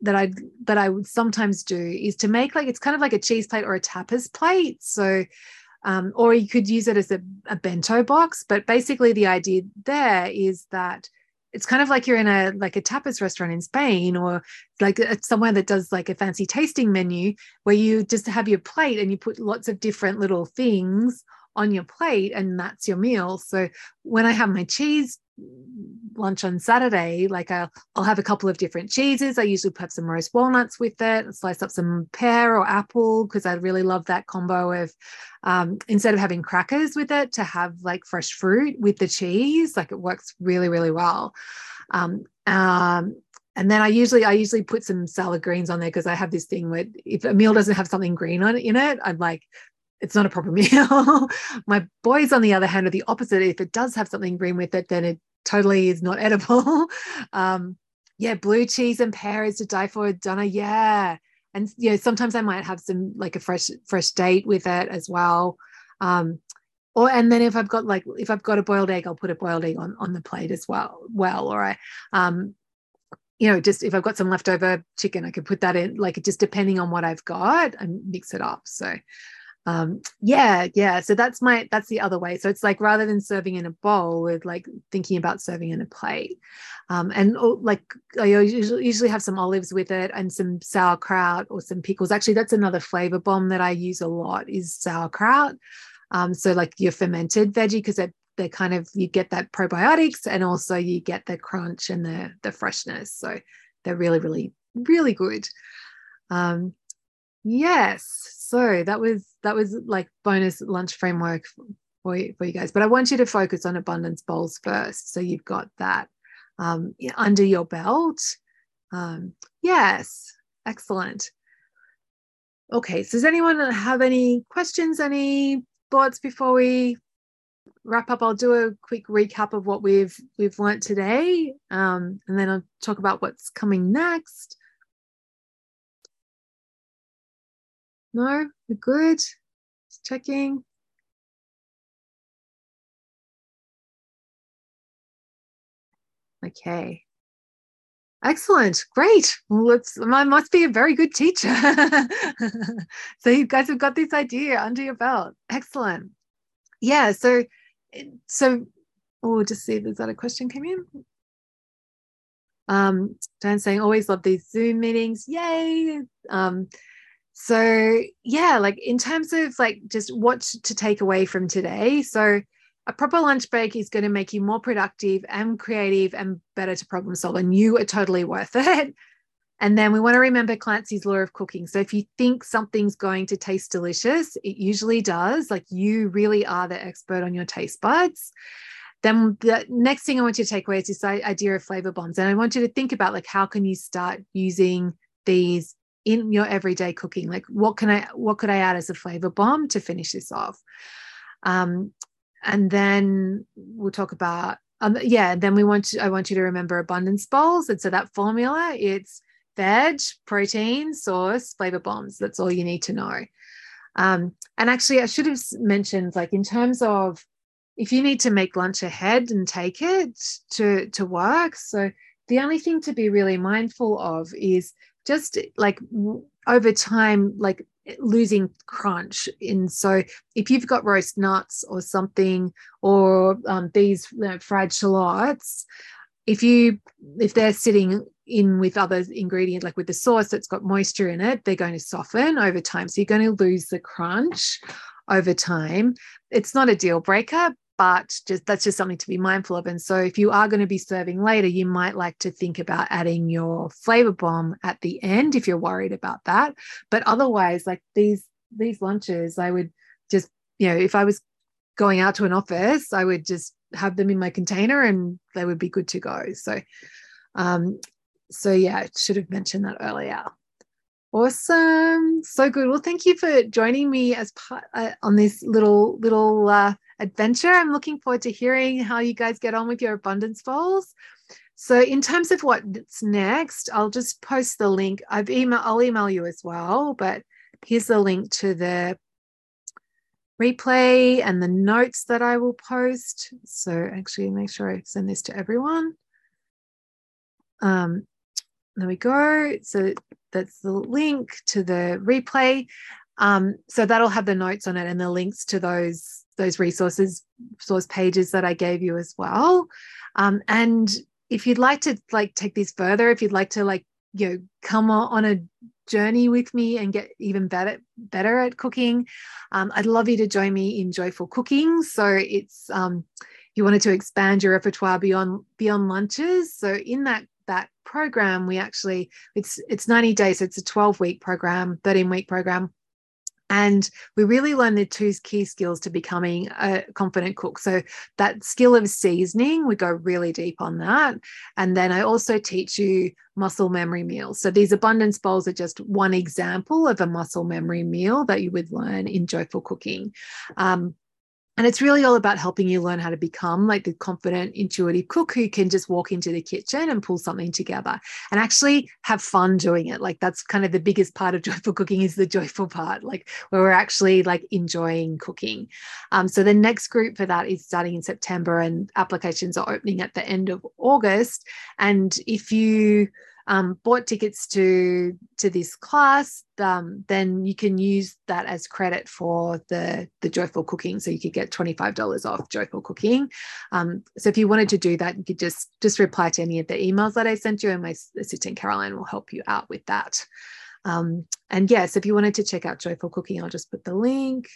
that I that I would sometimes do is to make like it's kind of like a cheese plate or a tapas plate. So um, or you could use it as a, a bento box. But basically the idea there is that it's kind of like you're in a like a tapas restaurant in Spain or like a, somewhere that does like a fancy tasting menu where you just have your plate and you put lots of different little things on your plate and that's your meal. So when I have my cheese lunch on Saturday, like I'll, I'll have a couple of different cheeses. I usually have some roast walnuts with it, slice up some pear or apple because I really love that combo of um, instead of having crackers with it, to have like fresh fruit with the cheese. Like it works really, really well. Um, um, and then I usually I usually put some salad greens on there because I have this thing where if a meal doesn't have something green on it in it, I'm like, it's not a proper meal. My boys, on the other hand, are the opposite. If it does have something green with it, then it totally is not edible. um, yeah, blue cheese and pear is to die for, Donna. Yeah. And you know, sometimes I might have some like a fresh, fresh date with it as well. Um, or and then if I've got like if I've got a boiled egg, I'll put a boiled egg on on the plate as well. Well, or I um you know, just if I've got some leftover chicken, I could put that in, like just depending on what I've got and mix it up. So um yeah yeah. So that's my that's the other way. So it's like rather than serving in a bowl with like thinking about serving in a plate. Um and oh, like i usually, have some olives with it and some sauerkraut or some pickles. Actually that's another flavor bomb that i use a lot is sauerkraut. Um so like your fermented veggie because they're, they're kind of you get that probiotics and also you get the crunch and the the freshness. So they're really really really good. Um yes. So that was that was like bonus lunch framework for you, for you guys. But i want you to focus on abundance bowls first. So you've got that um, under your belt. Um, yes. Excellent. Okay. So does anyone have any questions any thoughts before we wrap up? I'll do a quick recap of what we've we've learned today um, and then i'll talk about what's coming next No, we're good. Just checking. Okay. Excellent. Great. Well, it's, I must be a very good teacher. so you guys have got this idea under your belt. Excellent. Yeah. So, so we'll just see if there's that a question came in. Um, Dan saying always love these Zoom meetings. Yay. Um, so yeah like in terms of like just what to take away from today so a proper lunch break is going to make you more productive and creative and better to problem solve and you are totally worth it and then we want to remember Clancy's law of cooking. So if you think something's going to taste delicious, it usually does. Like you really are the expert on your taste buds. Then the next thing I want you to take away is this idea of flavor bombs. And I want you to think about like how can you start using these in your everyday cooking? Like what can i what could i add as a flavor bomb to finish this off? Um, and then we'll talk about um, yeah then we want to i want you to remember abundance bowls. And so that formula it's veg protein sauce flavor bombs. That's all you need to know. Um, and actually i should have mentioned like in terms of if you need to make lunch ahead and take it to to work. So the only thing to be really mindful of is just like over time, like losing crunch. And so if you've got roast nuts or something, or um, these you know, fried shallots, if you if they're sitting in with other ingredients like with the sauce that's got moisture in it they're going to soften over time so you're going to lose the crunch over time it's not a deal breaker but just that's just something to be mindful of. And so if you are going to be serving later, you might like to think about adding your flavor bomb at the end if you're worried about that. But otherwise, like these these lunches, I would just, you know, if I was going out to an office, I would just have them in my container and they would be good to go. So um, so yeah, I should have mentioned that earlier. Awesome. So good. Well, thank you for joining me as part uh, on this little little uh, adventure. I'm looking forward to hearing how you guys get on with your abundance bowls. So in terms of what's next, I'll just post the link. I've email I'll email you as well, but here's the link to the replay and the notes that I will post. So actually make sure I send this to everyone. Um, there we go. So that's the link to the replay. Um, so that'll have the notes on it and the links to those those resources source pages that I gave you as well. Um, and if you'd like to like take this further, if you'd like to like you know come on a journey with me and get even better better at cooking, um, I'd love you to join me in Joyful Cooking. So it's um, you wanted to expand your repertoire beyond beyond lunches. So in that that program, we actually it's it's 90 days. So it's a 12 week program, 13 week program and we really learn the two key skills to becoming a confident cook. So, that skill of seasoning, we go really deep on that. And then I also teach you muscle memory meals. So, these abundance bowls are just one example of a muscle memory meal that you would learn in joyful cooking. Um, and it's really all about helping you learn how to become like the confident, intuitive cook who can just walk into the kitchen and pull something together and actually have fun doing it. Like that's kind of the biggest part of joyful cooking is the joyful part, like where we're actually like enjoying cooking. Um, so the next group for that is starting in September and applications are opening at the end of August. And if you um, bought tickets to to this class, um, then you can use that as credit for the the joyful cooking. So you could get twenty five dollars off joyful cooking. Um, so if you wanted to do that, you could just just reply to any of the emails that I sent you, and my assistant Caroline will help you out with that. Um, and yes, if you wanted to check out joyful cooking, I'll just put the link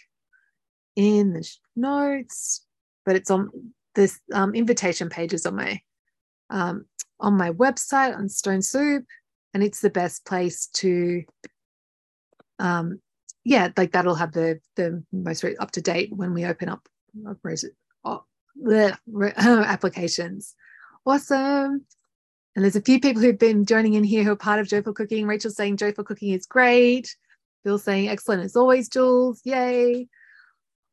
in the notes. But it's on this um, invitation pages on my um, on my website on Stone Soup, and it's the best place to, um, yeah, like that'll have the the most up to date when we open up oh, the applications. Awesome. And there's a few people who've been joining in here who are part of Joyful Cooking. Rachel saying Joyful Cooking is great. Bill saying excellent as always, Jules. Yay.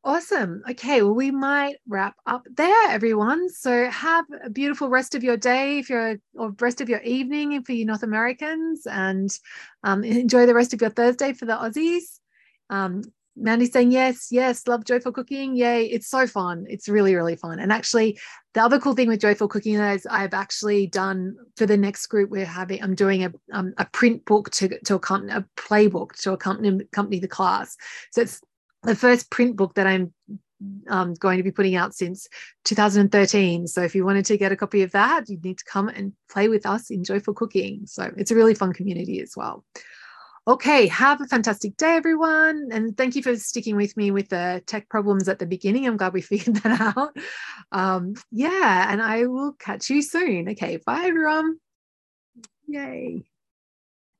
Awesome. Okay, well, we might wrap up there, everyone. So have a beautiful rest of your day, if you're, or rest of your evening for you North Americans, and um, enjoy the rest of your Thursday for the Aussies. Um, Mandy's saying yes, yes, love joyful cooking. Yay, it's so fun. It's really, really fun. And actually, the other cool thing with joyful cooking is I've actually done for the next group we're having. I'm doing a um, a print book to to accompany a playbook to accompany, accompany the class. So it's the first print book that I'm um, going to be putting out since 2013. So if you wanted to get a copy of that, you'd need to come and play with us in Joyful Cooking. So it's a really fun community as well. Okay, have a fantastic day, everyone. And thank you for sticking with me with the tech problems at the beginning. I'm glad we figured that out. Um, yeah, and I will catch you soon. Okay, bye, everyone. Yay.